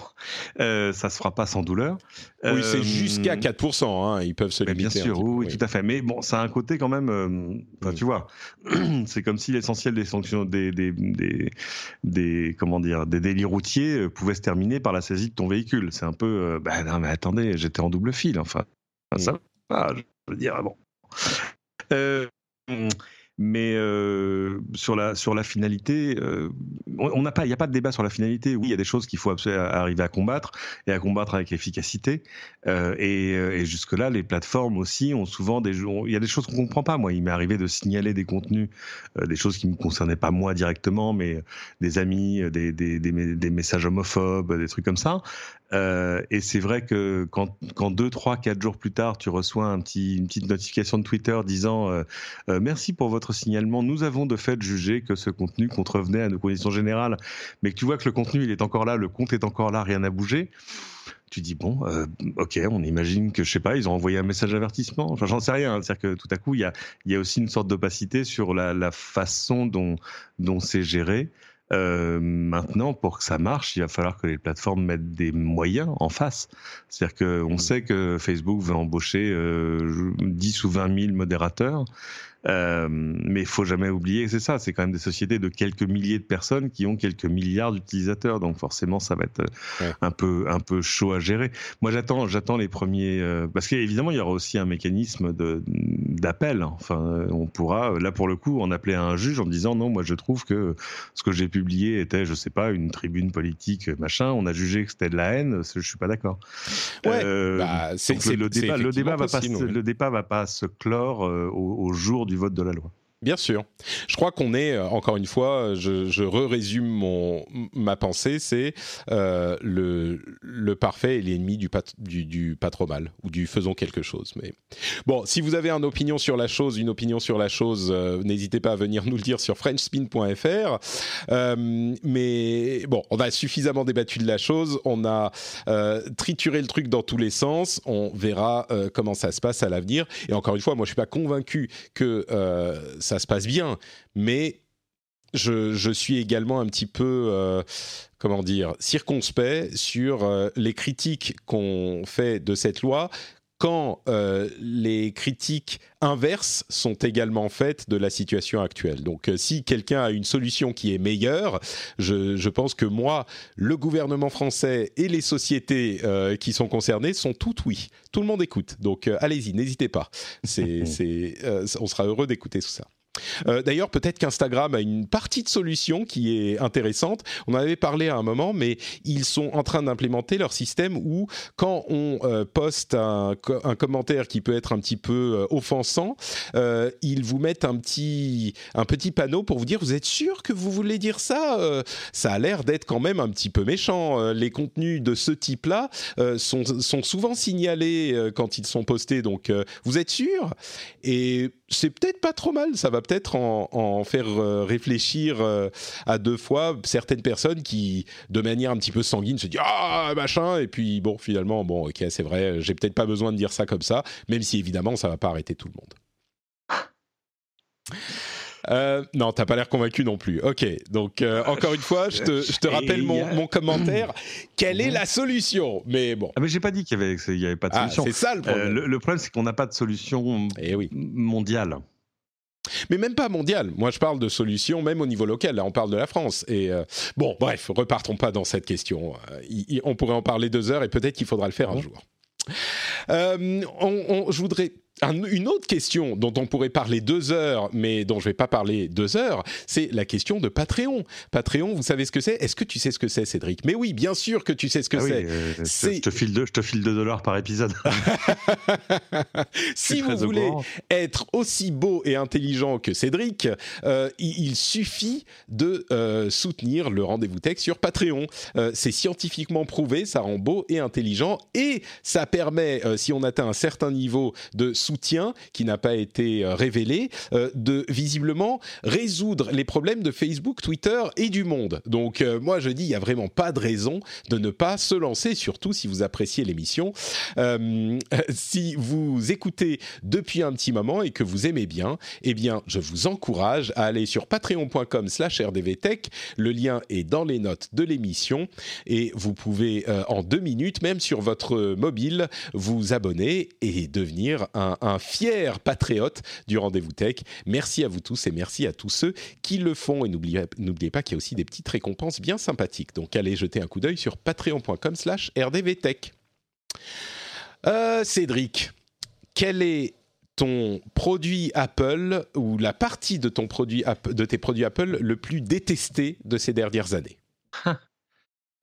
euh, ça se fera pas sans douleur. Oui, c'est jusqu'à 4%. Hein, ils peuvent se limiter. Bien sûr, oui, tout à fait. Mais bon, ça a un côté quand même. Hmm. Tu vois, c'est comme si l'essentiel des sanctions des, des des, des comment dire des délits routiers euh, pouvaient se terminer par la saisie de ton véhicule. C'est un peu, euh, ben non mais attendez, j'étais en double fil, enfin, ça va, je veux dire, bon. Euh, mais euh, sur la sur la finalité, euh, on n'a pas, il n'y a pas de débat sur la finalité. Oui, il y a des choses qu'il faut arriver à combattre et à combattre avec efficacité. Euh, et, et jusque là, les plateformes aussi ont souvent des, il y a des choses qu'on comprend pas. Moi, il m'est arrivé de signaler des contenus, des choses qui me concernaient pas moi directement, mais des amis, des des, des, des messages homophobes, des trucs comme ça. Et c'est vrai que quand, quand deux, trois, quatre jours plus tard, tu reçois une petite notification de Twitter disant merci pour votre signalement, nous avons de fait jugé que ce contenu contrevenait à nos conditions générales, mais que tu vois que le contenu il est encore là, le compte est encore là, rien n'a bougé tu dis bon, ok, on imagine que je sais pas, ils ont envoyé un message d'avertissement. Enfin, j'en sais rien. C'est-à-dire que tout à coup, il y a, y a aussi une sorte d'opacité sur la, la façon dont dont c'est géré. Euh, maintenant, pour que ça marche, il va falloir que les plateformes mettent des moyens en face. C'est-à-dire qu'on mmh. sait que Facebook va embaucher euh, 10 ou 20 000 modérateurs. Euh, mais il faut jamais oublier, c'est ça, c'est quand même des sociétés de quelques milliers de personnes qui ont quelques milliards d'utilisateurs, donc forcément ça va être euh, un peu un peu chaud à gérer. Moi j'attends j'attends les premiers euh, parce qu'évidemment il y aura aussi un mécanisme de d'appel. Enfin, on pourra là pour le coup en appeler à un juge en disant non, moi je trouve que ce que j'ai publié était je sais pas une tribune politique machin. On a jugé que c'était de la haine, je suis pas d'accord. Ouais, bah, le débat le débat va pas le débat va pas se clore au, au jour du vote de la loi. Bien sûr. Je crois qu'on est, euh, encore une fois, je, je résume ma pensée, c'est euh, le, le parfait est l'ennemi du, du, du, pas trop mal, ou du faisons quelque chose. Mais bon, si vous avez une opinion sur la chose, une opinion sur la chose, euh, n'hésitez pas à venir nous le dire sur frenchspin.fr. Euh, mais bon, on a suffisamment débattu de la chose, on a euh, trituré le truc dans tous les sens, on verra euh, comment ça se passe à l'avenir. Et encore une fois, moi je suis pas convaincu que ça ça se passe bien, mais je, suis également un petit peu, euh, comment dire, circonspect sur euh, les critiques qu'on fait de cette loi quand euh, les critiques inverses sont également faites de la situation actuelle. Donc si quelqu'un a une solution qui est meilleure, je, je, pense que moi, le gouvernement français et les sociétés qui sont concernées sont toutes oui. Tout le monde écoute. Donc allez-y, n'hésitez pas. C'est, on sera heureux d'écouter tout ça. Euh, d'ailleurs, peut-être qu'Instagram a une partie de solution qui est intéressante. On en avait parlé à un moment, mais ils sont en train d'implémenter leur système où, quand on euh, poste un, commentaire qui peut être un petit peu euh, offensant, ils vous mettent un petit, un petit panneau pour vous dire Vous êtes sûr que vous voulez dire ça Ça a l'air d'être quand même un petit peu méchant. les contenus de ce type-là sont, sont, souvent signalés quand ils sont postés. Donc, vous êtes sûr? Et c'est peut-être pas trop mal. Ça va peut-être en, faire euh, réfléchir euh, à deux fois certaines personnes qui, de manière un petit peu sanguine, se disent ah machin et puis bon finalement bon ok c'est vrai j'ai peut-être pas besoin de dire ça comme ça même si évidemment ça va pas arrêter tout le monde. Euh, non, t'as pas l'air convaincu non plus. Ok, donc euh, encore une fois, je te, rappelle mon, commentaire. Quelle est la solution? Mais bon. Ah, mais j'ai pas dit qu'il y avait, y avait pas de ah, solution. c'est ça le problème. le, problème, c'est qu'on n'a pas de solution eh oui. mondiale. Mais même pas mondiale. Moi, je parle de solution même au niveau local. Là, on parle de la France. Et euh, bon, bref, repartons pas dans cette question. on pourrait en parler deux heures et peut-être qu'il faudra le faire un jour. on, je voudrais une autre question dont on pourrait parler deux heures, mais dont je ne vais pas parler deux heures, c'est la question de Patreon. Patreon, vous savez ce que c'est? Est-ce que tu sais ce que c'est, Cédric? Mais oui, bien sûr que tu sais ce que ah euh, c'est. je, te file deux, je te file deux dollars par épisode. si vous voulez être aussi beau et intelligent que Cédric, euh, il, suffit de euh, soutenir le rendez-vous tech sur Patreon. c'est scientifiquement prouvé, ça rend beau et intelligent, et ça permet, si on atteint un certain niveau de soutien qui n'a pas été euh, révélé, euh, de visiblement résoudre les problèmes de Facebook, Twitter et du monde. Donc euh, moi je dis, il n'y a vraiment pas de raison de ne pas se lancer, surtout si vous appréciez l'émission. si vous écoutez depuis un petit moment et que vous aimez bien, eh bien je vous encourage à aller sur patreon.com slash rdvtech. Le lien est dans les notes de l'émission et vous pouvez en deux minutes, même sur votre mobile, vous abonner et devenir un un, fier patriote du rendez-vous tech. Merci à vous tous et merci à tous ceux qui le font. Et n'oubliez pas qu'il y a aussi des petites récompenses bien sympathiques. Donc allez jeter un coup d'œil sur patreon.com slash rdvtech. Euh, Cédric, quel est ton produit Apple ou la partie de, ton produit, de tes produits Apple le plus détesté de ces dernières années?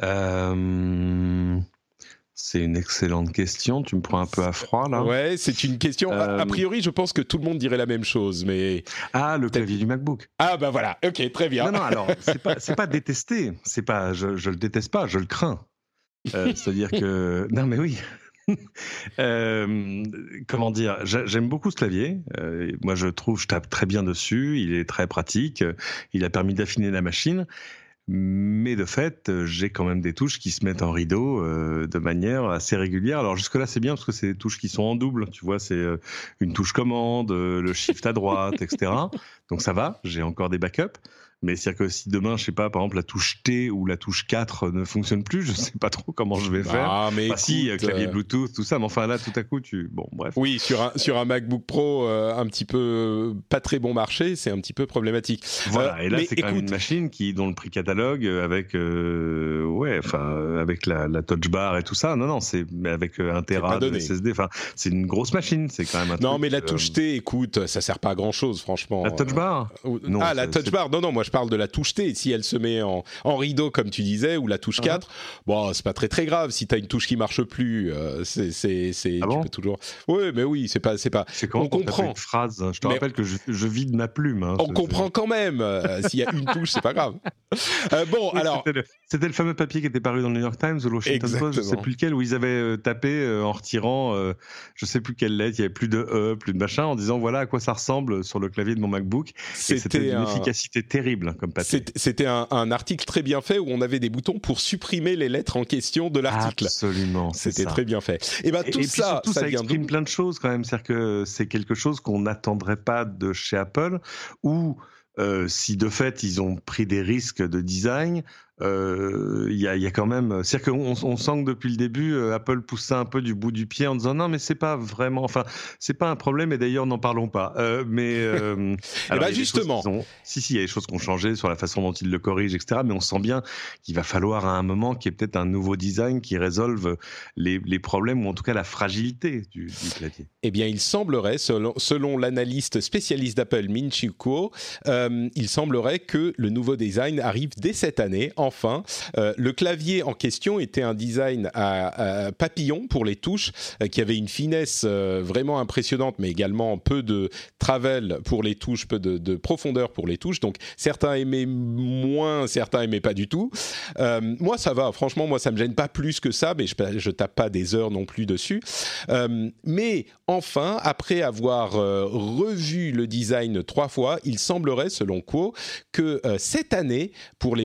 Euh... C'est une excellente question. Tu me prends un peu à froid là. Ouais, c'est une question. A, euh, priori, je pense que tout le monde dirait la même chose, mais ah, le clavier du MacBook. Ah bah voilà. Ok, très bien. Non, non. Alors, c'est pas, c'est pas détester. C'est pas, je, je le déteste pas. Je le crains. Euh, c'est-à-dire que non, mais oui. Euh, comment dire J'aime beaucoup ce clavier. moi, je trouve, je tape très bien dessus. Il est très pratique. Il a permis d'affiner la machine. Mais de fait, j'ai quand même des touches qui se mettent en rideau euh, de manière assez régulière. Alors jusque-là, c'est bien parce que c'est des touches qui sont en double. Tu vois, c'est euh, une touche commande, euh, le shift à droite, etc. Donc ça va, j'ai encore des backups. Mais c'est-à-dire que si demain, je sais pas, par exemple, la touche T ou la touche 4 ne fonctionne plus, je sais pas trop comment je vais faire. Ah, mais si, clavier euh, Bluetooth, tout ça, mais enfin là, tout à coup, tu. Bon, bref. Oui, sur un, sur un MacBook Pro euh, un petit peu pas très bon marché, c'est un petit peu problématique. Voilà, euh, et là, c'est quand même une machine qui, dont le prix catalogue, avec, ouais, enfin, avec la, la, touch bar et tout ça, non, non, c'est avec un Tera de SSD, enfin, c'est une grosse machine, c'est quand même un Non, mais la touche T, écoute, ça sert pas à grand chose, franchement. La touch bar? non, Ah, la touch bar, non, non, moi je je parle de la touche T. Si elle se met en, en rideau, comme tu disais, ou la touche 4, uh-huh. bon, c'est pas très très grave. Si tu as une touche qui marche plus, c'est, c'est, c'est, ah tu peux toujours. Oui, mais oui, c'est pas, c'est pas. on comprend. Une phrase? Je te rappelle que je, je, vide ma plume. Hein, on comprend quand même. S'il y a une touche, c'est pas grave. bon, alors. C'était le, fameux papier qui était paru dans le New York Times ou le Washington Post, je sais plus lequel, où ils avaient tapé en retirant, je sais plus quelle lettre, il y avait plus de E, plus de machin, en disant voilà à quoi ça ressemble sur le clavier de mon MacBook. C'était une efficacité terrible comme papier. C'était un, article très bien fait où on avait des boutons pour supprimer les lettres en question de l'article. Absolument. C'était très bien fait. Et ben tout ça, ça, exprime plein de choses quand même. C'est-à-dire que c'est quelque chose qu'on n'attendrait pas de chez Apple ou euh, si de fait ils ont pris des risques de design, euh, il y, a, y, a, quand même. C'est-à-dire qu'on on sent que depuis le début, euh, Apple pousse ça un peu du bout du pied en disant non, mais c'est pas vraiment. Enfin, c'est pas un problème et d'ailleurs, n'en parlons pas. Euh, mais eh ben, justement, si si, il y a des choses qui ont changé sur la façon dont ils le corrigent, etc. Mais on sent bien qu'il va falloir à un moment qu'il y ait peut-être un nouveau design qui résolve les, les, problèmes ou en tout cas la fragilité du, du clavier. Eh bien, il semblerait, selon, selon l'analyste spécialiste d'Apple, Min Kuo, il semblerait que le nouveau design arrive dès cette année. En enfin. Euh, le clavier en question était un design à, papillon pour les touches, euh, qui avait une finesse euh, vraiment impressionnante, mais également peu de travel pour les touches, peu de, profondeur pour les touches. Donc certains aimaient moins, certains aimaient pas du tout. moi, ça va. Franchement, moi, ça me gêne pas plus que ça, mais je, je tape pas des heures non plus dessus. mais enfin, après avoir revu le design trois fois, il semblerait, selon Quo, que cette année, pour les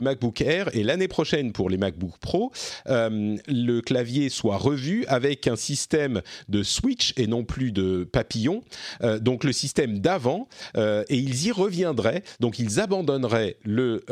MacBook Air et l'année prochaine pour les MacBook Pro, euh, le clavier soit revu avec un système de switch et non plus de papillon, euh, donc le système d'avant, euh, et ils y reviendraient, donc ils abandonneraient le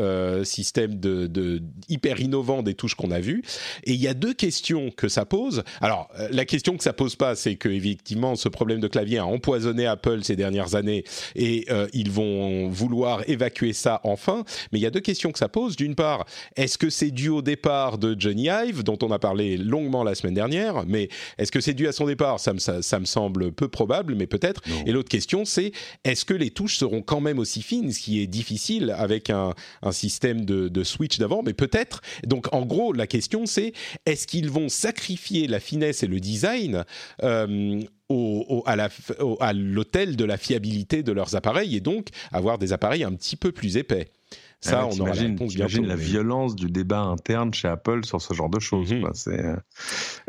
système de, hyper innovant des touches qu'on a vu. Et il y a deux questions que ça pose. Alors la question que ça pose pas, c'est que effectivement ce problème de clavier a empoisonné Apple ces dernières années et ils vont vouloir évacuer ça enfin. Mais il y a deux questions que ça pose d'une part, est-ce que c'est dû au départ de Johnny Ive, dont on a parlé longuement la semaine dernière, mais est-ce que c'est dû à son départ? Ça me, ça, me, semble peu probable, mais peut-être. Et l'autre question, c'est est-ce que les touches seront quand même aussi fines, ce qui est difficile avec un, système de, switch d'avant, mais peut-être. Donc en gros, la question, c'est est-ce qu'ils vont sacrifier la finesse et le design euh, au, à l'hôtel de la fiabilité de leurs appareils et donc avoir des appareils un petit peu plus épais? Ça, on aura la réponse la violence du débat interne chez Apple sur ce genre de choses. Mhm. Euh,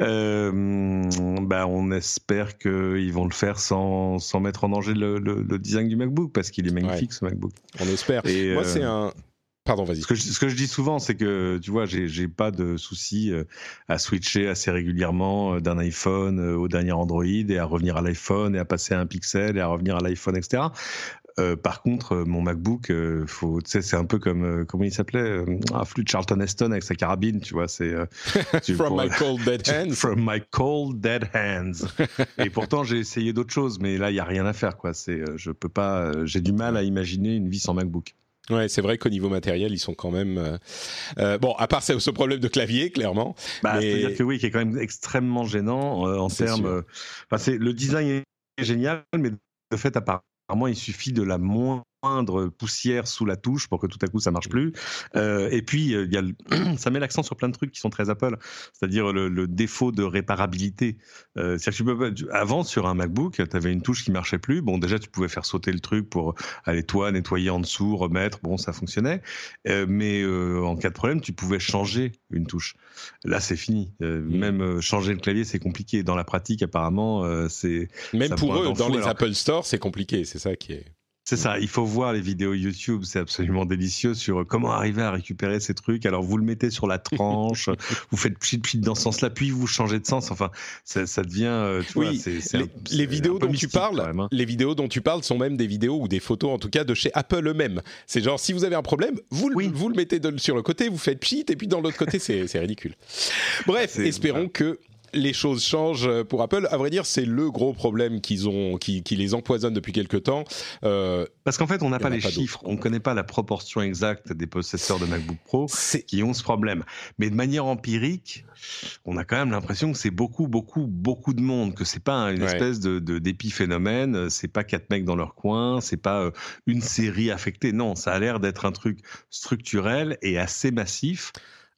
euh, bah, on espère qu'ils vont le faire sans, sans mettre en danger le, le, design du MacBook parce qu'il est magnifique ce MacBook. On espère. Et Moi, c'est euh, un. Pardon, vas-y. Ce, ce, que je dis souvent, c'est que, tu vois, j'ai pas de souci à switcher assez régulièrement d'un iPhone au dernier Android et à revenir à l'iPhone et à passer à un Pixel et à revenir à l'iPhone, etc. Euh, par contre, euh, mon MacBook, euh, faut, c'est un peu comme comment il s'appelait, un flux de Charlton Heston avec sa carabine, tu vois. C'est from my cold dead hands. from my cold dead hands. Et pourtant, j'ai essayé d'autres choses, mais là, il y a rien à faire, quoi. C'est, je peux pas, j'ai du mal à imaginer une vie sans MacBook. Ouais, c'est vrai qu'au niveau matériel, ils sont quand même bon. À part ce, problème de clavier, clairement. Bah, mais... dire que oui, qui est quand même extrêmement gênant en termes. Enfin, c'est le design est génial, mais de fait, à part Apparemment, il suffit de la moindre moindre poussière sous la touche pour que tout à coup ça marche plus. Euh, et puis il y a ça met l'accent sur plein de trucs qui sont très Apple, c'est-à-dire le, défaut de réparabilité. Euh, que tu peux, avant sur un MacBook, tu avais une touche qui marchait plus. Bon, déjà tu pouvais faire sauter le truc pour aller toi nettoyer en dessous, remettre. Bon, ça fonctionnait. Euh, mais euh, en cas de problème, tu pouvais changer une touche. Là, c'est fini. Euh, mmh. Même changer le clavier, c'est compliqué. Dans la pratique, apparemment, c'est même pour eux dans les Apple Store, c'est compliqué. C'est ça qui est. C'est ça, il faut voir les vidéos YouTube, c'est absolument délicieux sur comment arriver à récupérer ces trucs. Alors vous le mettez sur la tranche, vous faites pchit pchit dans ce sens-là, puis vous changez de sens. Enfin, ça, ça devient. Euh, tu oui, vois, les, les vidéos dont tu parles, hein. les vidéos dont tu parles sont même des vidéos ou des photos, en tout cas, de chez Apple eux-mêmes. C'est genre si vous avez un problème, vous, le, vous le mettez de, sur le côté, vous faites pchit, et puis dans l'autre côté, c'est ridicule. Bref, espérons que les choses changent pour Apple. À vrai dire, c'est le gros problème qu'ils ont, qui, les empoisonne depuis quelque temps. Euh, Parce qu'en fait, on n'a pas les chiffres, on ne connaît pas la proportion exacte des possesseurs de MacBook Pro qui ont ce problème. Mais de manière empirique, on a quand même l'impression que c'est beaucoup, beaucoup, beaucoup de monde, que c'est pas une espèce de d'épiphénomène, c'est pas quatre mecs dans leur coin, c'est pas euh, une série affectée. Non, ça a l'air d'être un truc structurel et assez massif.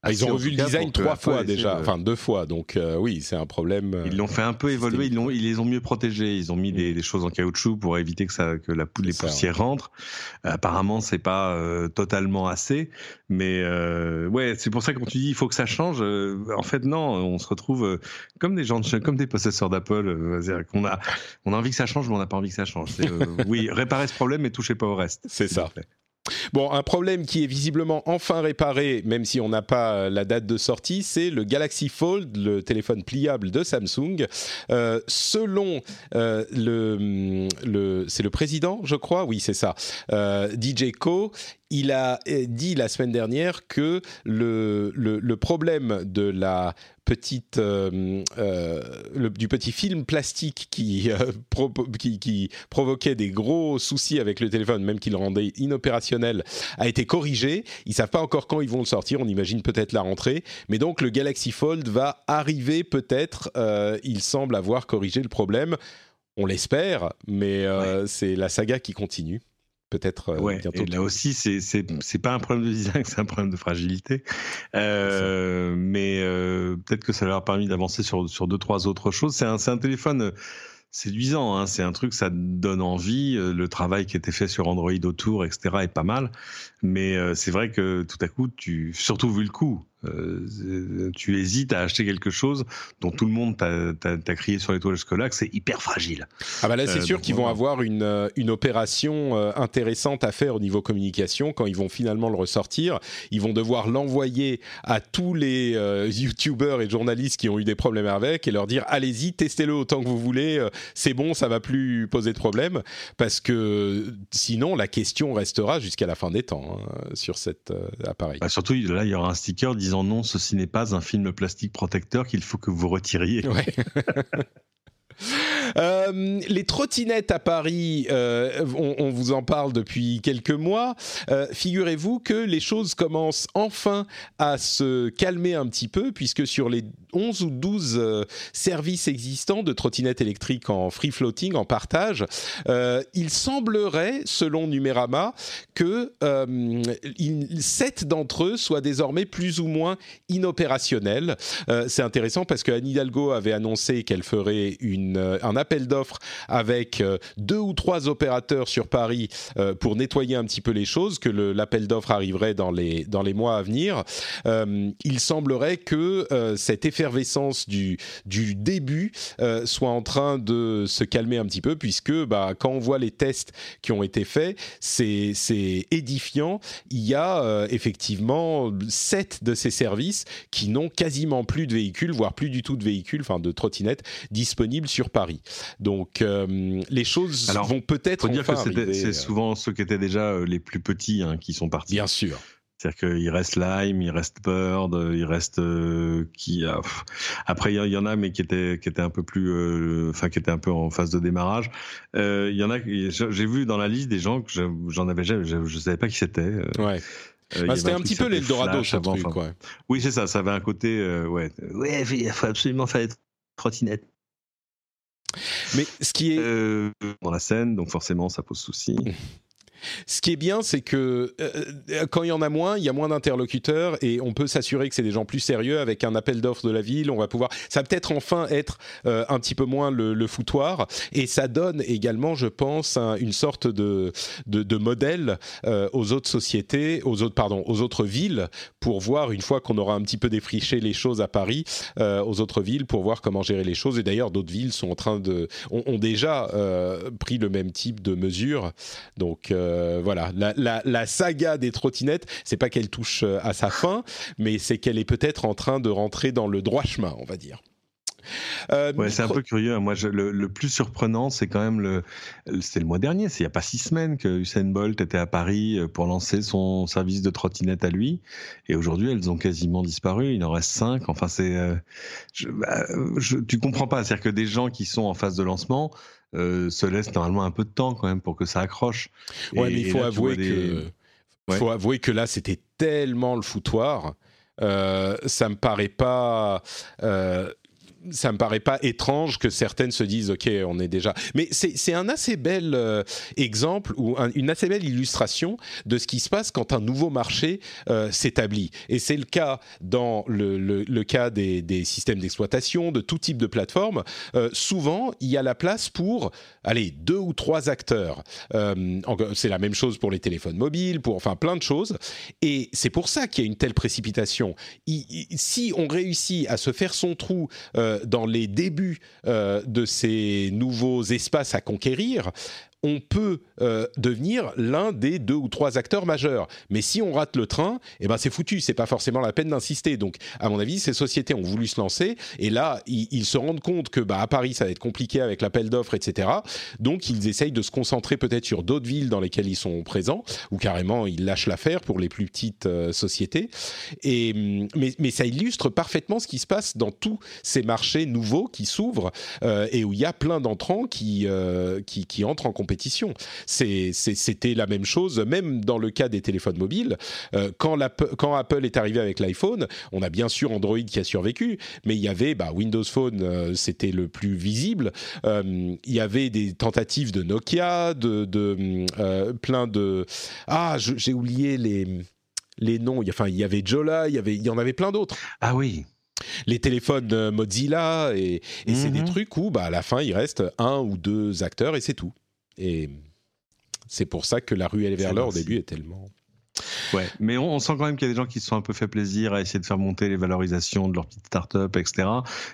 Ah, ils ont revu le design trois fois déjà, enfin deux fois, donc euh, oui, c'est un problème. Euh, ils l'ont fait un peu évoluer, ils, ils les ont mieux protégés, ils ont mis des, mm. choses en caoutchouc pour éviter que, ça, que la, les poussières rentrent. Euh, apparemment, c'est pas totalement assez, mais ouais, c'est pour ça que quand tu dis il faut que ça change, en fait non, on se retrouve comme des gens, comme des possesseurs d'Apple, qu'on a, on a envie que ça change, mais on n'a pas envie que ça change. oui, réparer ce problème, mais touchez pas au reste. C'est ça. Bon, un problème qui est visiblement enfin réparé, même si on n'a pas euh, la date de sortie, c'est le Galaxy Fold, le téléphone pliable de Samsung. Euh, selon euh, le, le c'est le président, je crois, oui c'est ça, DJ Co, il a dit la semaine dernière que le, le, problème de la petite, euh, euh, du petit film plastique qui, euh, qui, qui, provoquait des gros soucis avec le téléphone, même qu'il le rendait inopérationnel, a été corrigé. Ils savent pas encore quand ils vont le sortir. On imagine peut-être la rentrée. Mais donc le Galaxy Fold va arriver peut-être. il semble avoir corrigé le problème. On l'espère, mais c'est la saga qui continue peut-être euh, ouais, Et là aussi, c'est c'est pas un problème de design, c'est un problème de fragilité. Euh, mais euh, peut-être que ça leur a permis d'avancer sur sur deux trois autres choses. C'est un c'est un téléphone séduisant. Hein. C'est un truc, ça donne envie. Le travail qui était fait sur Android autour, etc., est pas mal. Mais c'est vrai que tout à coup, tu, surtout vu le coût, euh, tu hésites à acheter quelque chose dont tout le monde t'a crié sur les toiles jusque-là que c'est hyper fragile. Ah bah là, c'est euh, sûr qu'ils vont avoir une, euh, une opération intéressante à faire au niveau communication quand ils vont finalement le ressortir. Ils vont devoir l'envoyer à tous les youtubeurs et journalistes qui ont eu des problèmes avec et leur dire allez-y, testez-le autant que vous voulez, c'est bon, ça va plus poser de problème parce que sinon la question restera jusqu'à la fin des temps hein, sur cet appareil. Bah surtout là, il y aura un sticker disant non, ceci n'est pas un film plastique protecteur qu'il faut que vous retiriez. Euh, les trottinettes à Paris, euh, on, vous en parle depuis quelques mois. Euh, figurez-vous que les choses commencent enfin à se calmer un petit peu, puisque sur les 11 ou 12 services existants de trottinettes électriques en free floating, en partage, il semblerait, selon Numérama, que 7 d'entre eux soient désormais plus ou moins inopérationnels. C'est intéressant parce que Anne Hidalgo avait annoncé qu'elle ferait un appel d'offres avec euh, deux ou trois opérateurs sur Paris euh, pour nettoyer un petit peu les choses, que l'appel d'offres arriverait dans les, mois à venir. Euh, il semblerait que cette effervescence du, du début soit en train de se calmer un petit peu, puisque bah, quand on voit les tests qui ont été faits, c'est édifiant. Il y a effectivement sept de ces services qui n'ont quasiment plus de véhicules, voire plus du tout de véhicules, enfin de trottinettes disponibles sur Paris. Donc euh, les choses vont peut-être. Faut dire que c'est euh. souvent ceux qui étaient déjà euh, les plus petits hein, qui sont partis. Bien sûr. C'est-à-dire qu'il reste Lime, il reste Bird, il reste qui a... après il y, en a mais qui étaient qui étaient un peu plus enfin qui étaient un peu en phase de démarrage. Il y en a j'ai vu dans la liste des gens que j'en avais je, je, savais pas qui c'était. ouais. Bah, c'était un, petit peu l'Eldorado, ce truc, Oui, c'est ça. Ça avait un côté, ouais, ouais, il faut absolument faire être trottinette. Mais ce qui est euh, dans la scène, donc forcément ça pose souci. Ce qui est bien, c'est que euh, quand il y en a moins, il y a moins d'interlocuteurs et on peut s'assurer que c'est des gens plus sérieux avec un appel d'offres de la ville. On va pouvoir, ça va peut-être enfin être euh, un petit peu moins le, foutoir et ça donne également, je pense, une sorte de de, modèle euh, aux autres sociétés, aux autres pardon, aux autres villes pour voir une fois qu'on aura un petit peu défriché les choses à Paris, aux autres villes pour voir comment gérer les choses. Et d'ailleurs, d'autres villes sont en train de ont, déjà pris le même type de mesures. Donc voilà, la, saga des trottinettes, c'est pas qu'elle touche euh, à sa fin, mais c'est qu'elle est peut-être en train de rentrer dans le droit chemin, on va dire. Euh, ouais, c'est un peu curieux. Moi, le, plus surprenant, c'est quand même le. C'était le mois dernier, c'est il n'y a pas six semaines que Usain Bolt était à Paris pour lancer son service de trottinette à lui. Et aujourd'hui, elles ont quasiment disparu. Il en reste cinq. Enfin, c'est. bah, tu comprends pas. C'est-à-dire que des gens qui sont en phase de lancement euh, se laisse normalement un peu de temps quand même pour que ça accroche. Ouais, mais il faut avouer que faut avouer que là c'était tellement le foutoir. Euh, ça me paraît pas euh, ça me paraît pas étrange que certaines se disent ok on est déjà. Mais c'est un assez bel euh, exemple ou une assez belle illustration de ce qui se passe quand un nouveau marché euh, s'établit. Et c'est le cas dans le, le, cas des, des systèmes d'exploitation de tout type de plateforme. Euh, souvent il y a la place pour allez deux ou trois acteurs. C'est la même chose pour les téléphones mobiles pour enfin plein de choses. Et c'est pour ça qu'il y a une telle précipitation. Si on réussit à se faire son trou dans les débuts euh, de ces nouveaux espaces à conquérir, on peut euh, devenir l'un des deux ou trois acteurs majeurs. Mais si on rate le train, eh ben c'est foutu. C'est pas forcément la peine d'insister. Donc, à mon avis, ces sociétés ont voulu se lancer et là, ils, se rendent compte que bah, à Paris, ça va être compliqué avec l'appel d'offres, etc. Donc, ils essayent de se concentrer peut-être sur d'autres villes dans lesquelles ils sont présents ou carrément ils lâchent l'affaire pour les plus petites euh, sociétés. Et mais, mais, ça illustre parfaitement ce qui se passe dans tous ces marchés nouveaux qui s'ouvrent euh, et où il y a plein d'entrants qui, qui, qui entrent en compétition compétition. C'était la même chose, même dans le cas des téléphones mobiles. Euh, quand, quand, Apple est arrivé avec l'iPhone, on a bien sûr Android qui a survécu, mais il y avait bah, Windows Phone, euh, c'était le plus visible. Euh, il y avait des tentatives de Nokia, de, de plein de... Ah, j'ai oublié les, les noms. Enfin, il y avait Jola, il y, avait, il y en avait plein d'autres. Ah oui les téléphones Mozilla et, c'est des mhm. trucs où bah, à la fin il reste un ou deux acteurs et c'est tout. Et c'est pour ça que la ruelle vers l'or au début est tellement. Ouais, mais on, sent quand même qu'il y a des gens qui se sont un peu fait plaisir à essayer de faire monter les valorisations de leur petite start-up, etc.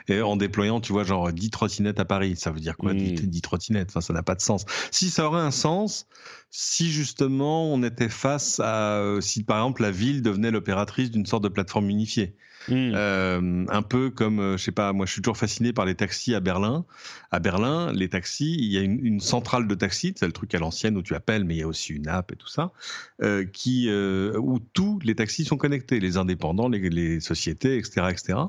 Et en déployant, tu vois, genre 10 trottinettes à Paris. Ça veut dire quoi, 10, hmm. trottinettes? Enfin, ça n'a pas de sens. Si ça aurait un sens, si justement on était face à, euh, si par exemple la ville devenait l'opératrice d'une sorte de plateforme unifiée. Hmm. Euh, un peu comme, euh, je sais pas, moi je suis toujours fasciné par les taxis à Berlin. À Berlin, les taxis, il y a une, une centrale de taxis, c'est le truc à l'ancienne où tu appelles, mais il y a aussi une app et tout ça, euh, qui, euh, où tous les taxis sont connectés, les indépendants, les, les sociétés, etc. etc.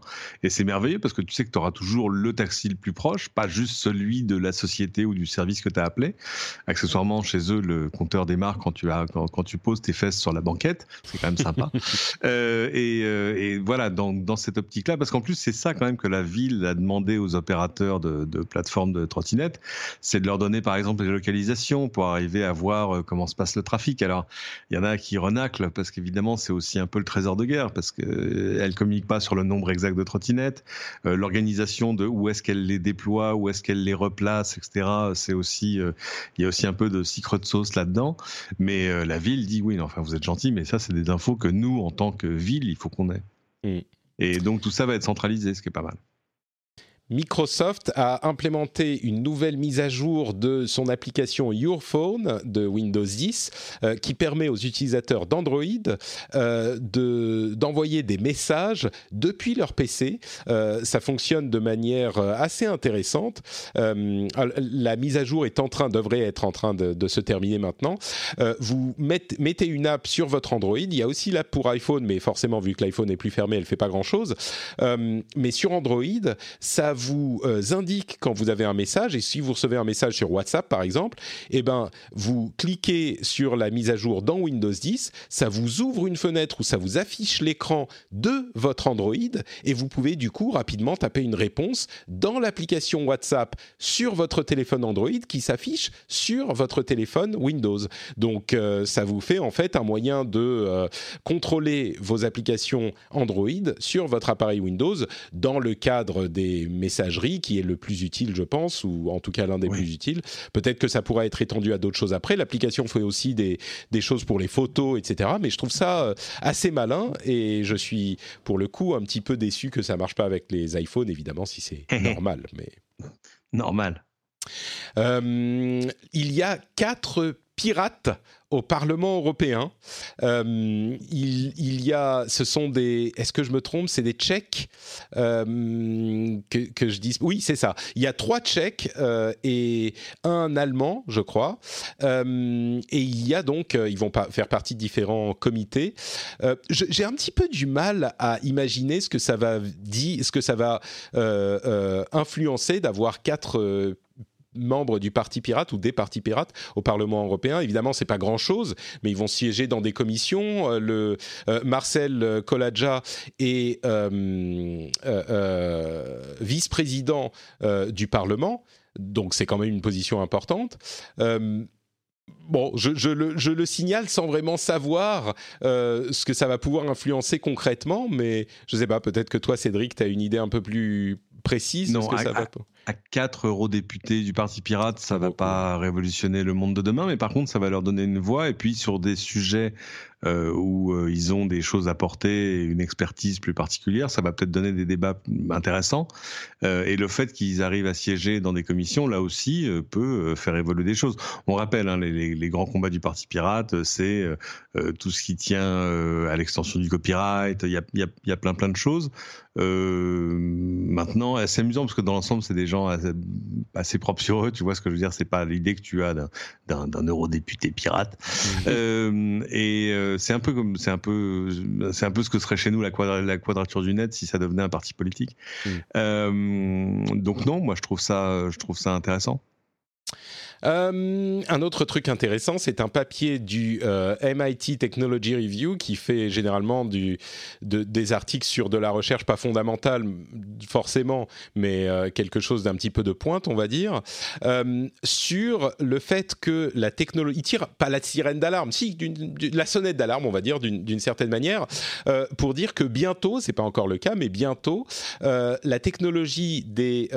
Et c'est merveilleux parce que tu sais que tu auras toujours le taxi le plus proche, pas juste celui de la société ou du service que tu as appelé. Accessoirement, chez eux, le compteur démarre quand tu, as, quand, quand tu poses tes fesses sur la banquette, c'est quand même sympa. Et, et voilà, dans dans, cette optique-là, parce qu'en plus, c'est ça quand même que la ville a demandé aux opérateurs de, plateformes de trottinettes, c'est de leur donner par exemple les localisations pour arriver à voir euh, comment se passe le trafic. Alors, il y en a qui renaclent parce qu'évidemment, c'est aussi un peu le trésor de guerre parce qu'elles euh, ne communiquent pas sur le nombre exact de trottinettes, euh, l'organisation de où est-ce qu'elles les déploient, où est-ce qu'elles les replacent, etc. C'est aussi, il y a aussi un peu de secret de sauce là-dedans. Mais la ville dit oui, enfin vous êtes gentil, mais ça c'est des infos que nous, en tant que ville, il faut qu'on ait. Et donc tout ça va être centralisé, ce qui est pas mal. Microsoft a implémenté une nouvelle mise à jour de son application Your Phone de Windows 10 euh, qui permet aux utilisateurs d'Android euh, d'envoyer des messages depuis leur PC. Euh, ça fonctionne de manière assez intéressante. la mise à jour est en train, devrait être en train de, se terminer maintenant. vous mettez, une app sur votre Android. Il y a aussi l'app pour iPhone, mais forcément vu que l'iPhone est plus fermé, elle fait pas grand chose. mais sur Android, ça indique quand vous avez un message, et si vous recevez un message sur WhatsApp par exemple, eh ben, vous cliquez sur la mise à jour dans Windows 10, ça vous ouvre une fenêtre où ça vous affiche l'écran de votre Android, et vous pouvez du coup rapidement taper une réponse dans l'application WhatsApp sur votre téléphone Android qui s'affiche sur votre téléphone Windows. Donc euh, ça vous fait en fait un moyen de euh, contrôler vos applications Android sur votre appareil Windows dans le cadre des messageries qui est le plus utile je pense ou en tout cas l'un des plus utiles. Peut-être que ça pourra être étendu à d'autres choses après. L'application fait aussi des, des, choses pour les photos etc. Mais je trouve ça euh, assez malin et je suis pour le coup un petit peu déçu que ça marche pas avec les iPhones évidemment si c'est normal mais normal. Euh, il y a quatre pirates au Parlement européen. Euh, il, y a, ce sont des, est-ce que je me trompe, c'est des Tchèques euh, que, je dis, oui c'est ça. Il y a trois Tchèques et un Allemand, je crois. et il y a donc, ils vont pas faire partie de différents comités. J'ai un petit peu du mal à imaginer ce que ça va dire, ce que ça va influencer d'avoir quatre membres du Parti pirate ou des partis pirates au Parlement européen. Évidemment, c'est pas grand-chose, mais ils vont siéger dans des commissions. Euh, le euh, Marcel Coladja est euh, vice-président du Parlement, donc c'est quand même une position importante. Bon, je, le, signale sans vraiment savoir ce que ça va pouvoir influencer concrètement, mais je sais pas, peut-être que toi, Cédric, tu as une idée un peu plus précise non, ce que ça va à quatre eurodéputés du Parti pirate, ça va pas révolutionner le monde de demain, mais par contre, ça va leur donner une voix. Et puis sur des sujets euh, où euh, ils ont des choses à porter, une expertise plus particulière, ça va peut-être donner des débats intéressants. Euh, et le fait qu'ils arrivent à siéger dans des commissions, là aussi, peut faire évoluer des choses. On rappelle, hein, les, les, grands combats du Parti pirate, c'est tout ce qui tient à l'extension du copyright. Il y a, y, a, y a, plein plein de choses. maintenant, c'est amusant parce que dans l'ensemble, c'est des gens assez, propres sur eux. Tu vois ce que je veux dire C'est pas l'idée que tu as d'un eurodéputé pirate. Mhm. Euh, et euh, c'est un peu comme c'est un peu c'est un peu ce que serait chez nous la, la quadrature du net si ça devenait un parti politique. Mhm. Euh, donc non, moi je trouve ça je trouve ça intéressant. Euh, un autre truc intéressant, c'est un papier du euh, MIT Technology Review qui fait généralement des articles sur de la recherche pas fondamentale forcément, mais euh, quelque chose d'un petit peu de pointe, on va dire, sur le fait que la technologie, il tire pas la sirène d'alarme, si la sonnette d'alarme, on va dire d'une certaine manière, pour dire que bientôt, c'est pas encore le cas, mais bientôt, la technologie des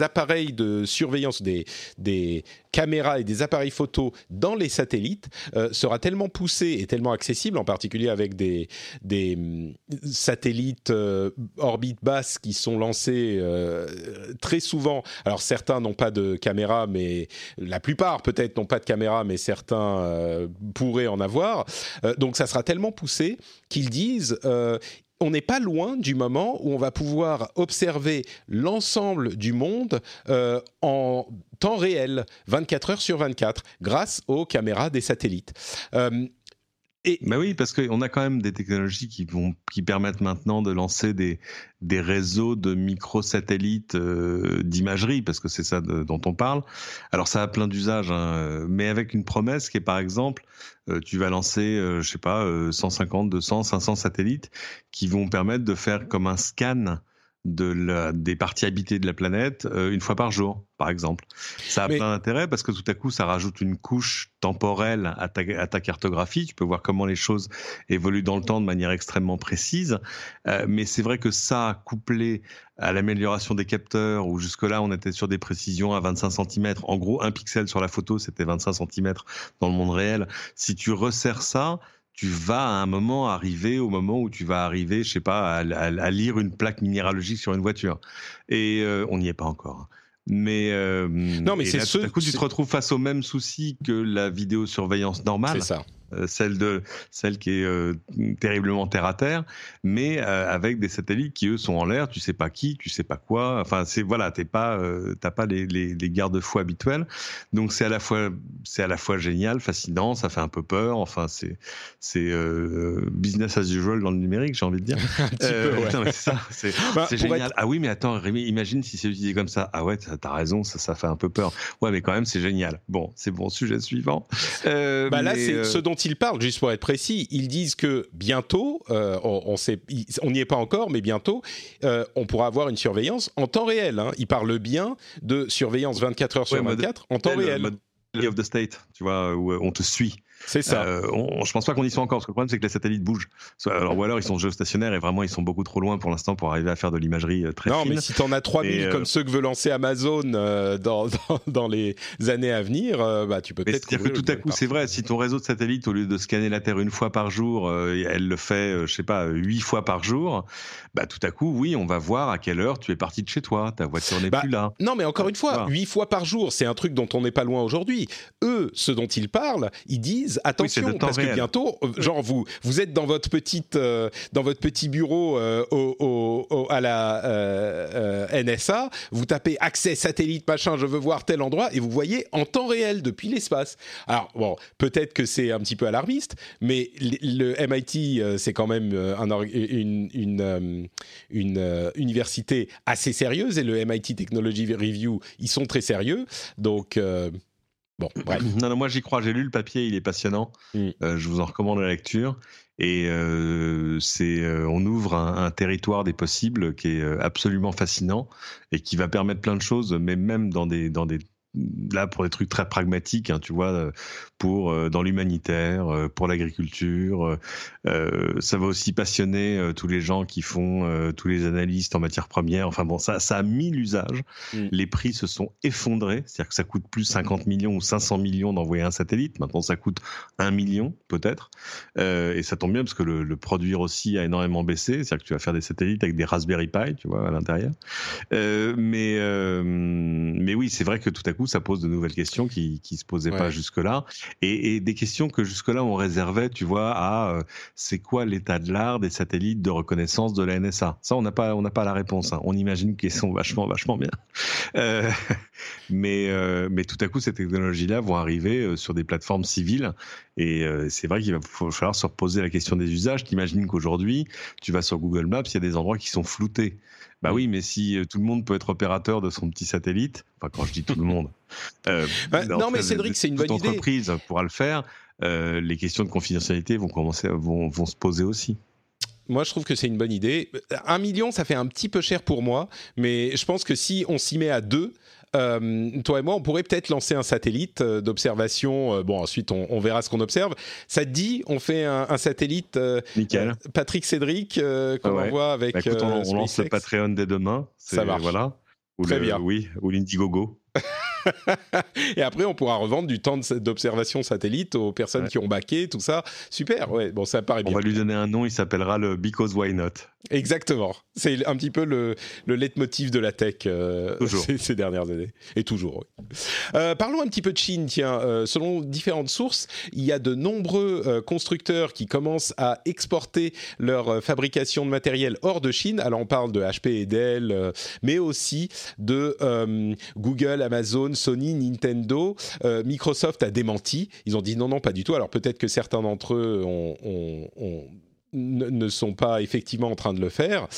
appareils de surveillance des caméras et des appareils photo dans les satellites euh, sera tellement poussé et tellement accessible, en particulier avec des, des mm, satellites euh, orbite basse qui sont lancés euh, très souvent. Alors certains n'ont pas de caméra, mais la plupart peut-être n'ont pas de caméra, mais certains pourraient en avoir. donc ça sera tellement poussé qu'ils disent on n'est pas loin du moment où on va pouvoir observer l'ensemble du monde euh, en temps réel, 24 heures sur 24, grâce aux caméras des satellites. Euh, et... Bah oui, parce qu'on a quand même des technologies qui vont qui permettent maintenant de lancer des des réseaux de microsatellites euh, d'imagerie, parce que c'est ça dont on parle. Alors ça a plein d'usages, hein, mais avec une promesse qui est par exemple, euh, tu vas lancer, euh, je sais pas, 150, 200, 500 satellites qui vont permettre de faire comme un scan de la, des parties habitées de la planète euh, une fois par jour, par exemple. Ça a plein d'intérêt parce que tout à coup, ça rajoute une couche temporelle à ta, à ta, cartographie. Tu peux voir comment les choses évoluent dans le temps de manière extrêmement précise. Euh, mais c'est vrai que ça, couplé à l'amélioration des capteurs, où jusque-là, on était sur des précisions à 25 cm. En gros, un pixel sur la photo, c'était 25 cm dans le monde réel. Si tu resserres ça, tu vas à un moment arriver au moment où tu vas arriver, je sais pas, à, lire une plaque minéralogique sur une voiture. Et euh, on n'y est pas encore. Mais euh, non, mais c'est ce. À coup, tu te retrouves face au même souci que la vidéosurveillance normale. C'est ça. Euh, celle de celle qui est euh, terriblement terre à terre, mais avec des satellites qui eux sont en l'air. Tu sais pas qui, tu sais pas quoi. Enfin, c'est voilà, t'es pas, t'as pas les, les, les garde-fous habituels. Donc c'est à la fois c'est à la fois génial, fascinant, ça fait un peu peur. Enfin, c'est c'est business as usual dans le numérique, j'ai envie de dire. un petit peu, ouais. ça, c'est bah, génial. Ah oui, mais attends, Rémi, imagine si c'est utilisé comme ça. Ah ouais, t'as raison, ça, ça fait un peu peur. Ouais, mais quand même, c'est génial. Bon, c'est bon, sujet suivant. bah là, c'est ce dont ils parlent, juste pour être précis. Ils disent que bientôt, euh, on, on n'y est pas encore, mais bientôt, euh, on pourra avoir une surveillance en temps réel. Hein. Ils parlent bien de surveillance 24 heures sur 24 en temps réel. of the state, tu vois, où on te suit. C'est ça. Euh, on, je pense pas qu'on y soit encore, parce que le problème c'est que les satellites bougent. Alors, ou alors ils sont géostationnaires et vraiment ils sont beaucoup trop loin pour l'instant pour arriver à faire de l'imagerie euh, très non, fine. Non, mais si t'en as 3000 euh, comme ceux que veut lancer Amazon euh, dans, dans, dans, les années à venir, bah tu peux peut-être. C'est-à-dire que tout à coup, c'est vrai, si ton réseau de satellites, au lieu de scanner la Terre une fois par jour, elle le fait, je sais pas, huit fois par jour, bah tout à coup, oui, on va voir à quelle heure tu es parti de chez toi, ta voiture n'est bah, plus là. Non, mais encore une fois, huit fois par jour, c'est un truc dont on n'est pas loin aujourd'hui. Eux, ce dont ils parlent, ils disent attention parce que bientôt, euh, genre vous vous êtes dans votre petite euh, dans votre petit bureau euh, au, au, à la NSA, vous tapez accès satellite machin, je veux voir tel endroit et vous voyez en temps réel depuis l'espace. Alors bon, peut-être que c'est un petit peu alarmiste, mais le, MIT c'est quand même un, une, une, une université assez sérieuse et le MIT Technology Review ils sont très sérieux, donc Bon, Non, non, moi j'y crois. J'ai lu le papier, il est passionnant. Mm. Euh, je vous en recommande la lecture. Et euh, c'est, euh, on ouvre un, territoire des possibles qui est absolument fascinant et qui va permettre plein de choses, mais même dans des dans des là pour des trucs très pragmatiques, hein, tu vois, euh, pour euh, dans l'humanitaire, euh, pour l'agriculture. ça va aussi passionner tous les gens qui font tous les analystes en matière première. Enfin bon, ça, ça a mis l'usage. Mm. Les prix se sont effondrés, c'est-à-dire que ça coûte plus 50 millions ou 500 millions d'envoyer un satellite. Maintenant, ça coûte 1 million peut-être. et ça tombe bien parce que le, le produire aussi a énormément baissé. C'est-à-dire que tu vas faire des satellites avec des Raspberry Pi, tu vois, à l'intérieur. mais mais oui, c'est vrai que tout à coup ça pose de nouvelles questions qui qui se posaient pas jusque-là, et, des questions que jusque-là on réservait, tu vois, à euh, c'est quoi l'état de l'art des satellites de reconnaissance de la NSA. Ça, on n'a pas on n'a pas la réponse. Hein. On imagine qu'ils sont vachement vachement bien, euh, mais euh, mais tout à coup ces technologies-là vont arriver sur des plateformes civiles, et c'est vrai qu'il va falloir se reposer la question des usages. T'imagines qu'aujourd'hui, tu vas sur Google Maps, il y a des endroits qui sont floutés. Bah oui, mais si tout le monde peut être opérateur de son petit satellite, enfin quand je dis tout le monde, euh, bah, non mais Cédric, c'est une bonne idée. L'entreprise pourra le faire. Euh, les questions de confidentialité vont commencer, vont, vont se poser aussi moi, je trouve que c'est une bonne idée. Un million, ça fait un petit peu cher pour moi, mais je pense que si on s'y met à deux, euh, toi et moi, on pourrait peut-être lancer un satellite euh, d'observation. Euh, bon, ensuite, on, verra ce qu'on observe. Ça te dit, on fait un, satellite. Nickel. Patrick Cédric, qu'on ah envoie avec. Bah, écoute, on, lance le Patreon dès demain. Ça marche. Voilà. Très bien. Oui, ou l'Indiegogo. et après, on pourra revendre du temps d'observation satellite aux personnes qui ont baqué, tout ça. Super, ouais, bon, ça paraît bien. On va lui donner un nom, il s'appellera le Because Why Not. Exactement. C'est un petit peu le, le leitmotiv de la tech euh, ces, dernières années. Et toujours, oui. Euh, parlons un petit peu de Chine, tiens. Euh, selon différentes sources, il y a de nombreux constructeurs qui commencent à exporter leur fabrication de matériel hors de Chine. Alors, on parle de HP et Dell, mais aussi de Google, Amazon, Sony, Nintendo. Microsoft a démenti. Ils ont dit non, non, pas du tout. Alors, peut-être que certains d'entre eux ont, ont ne sont pas effectivement en train de le faire.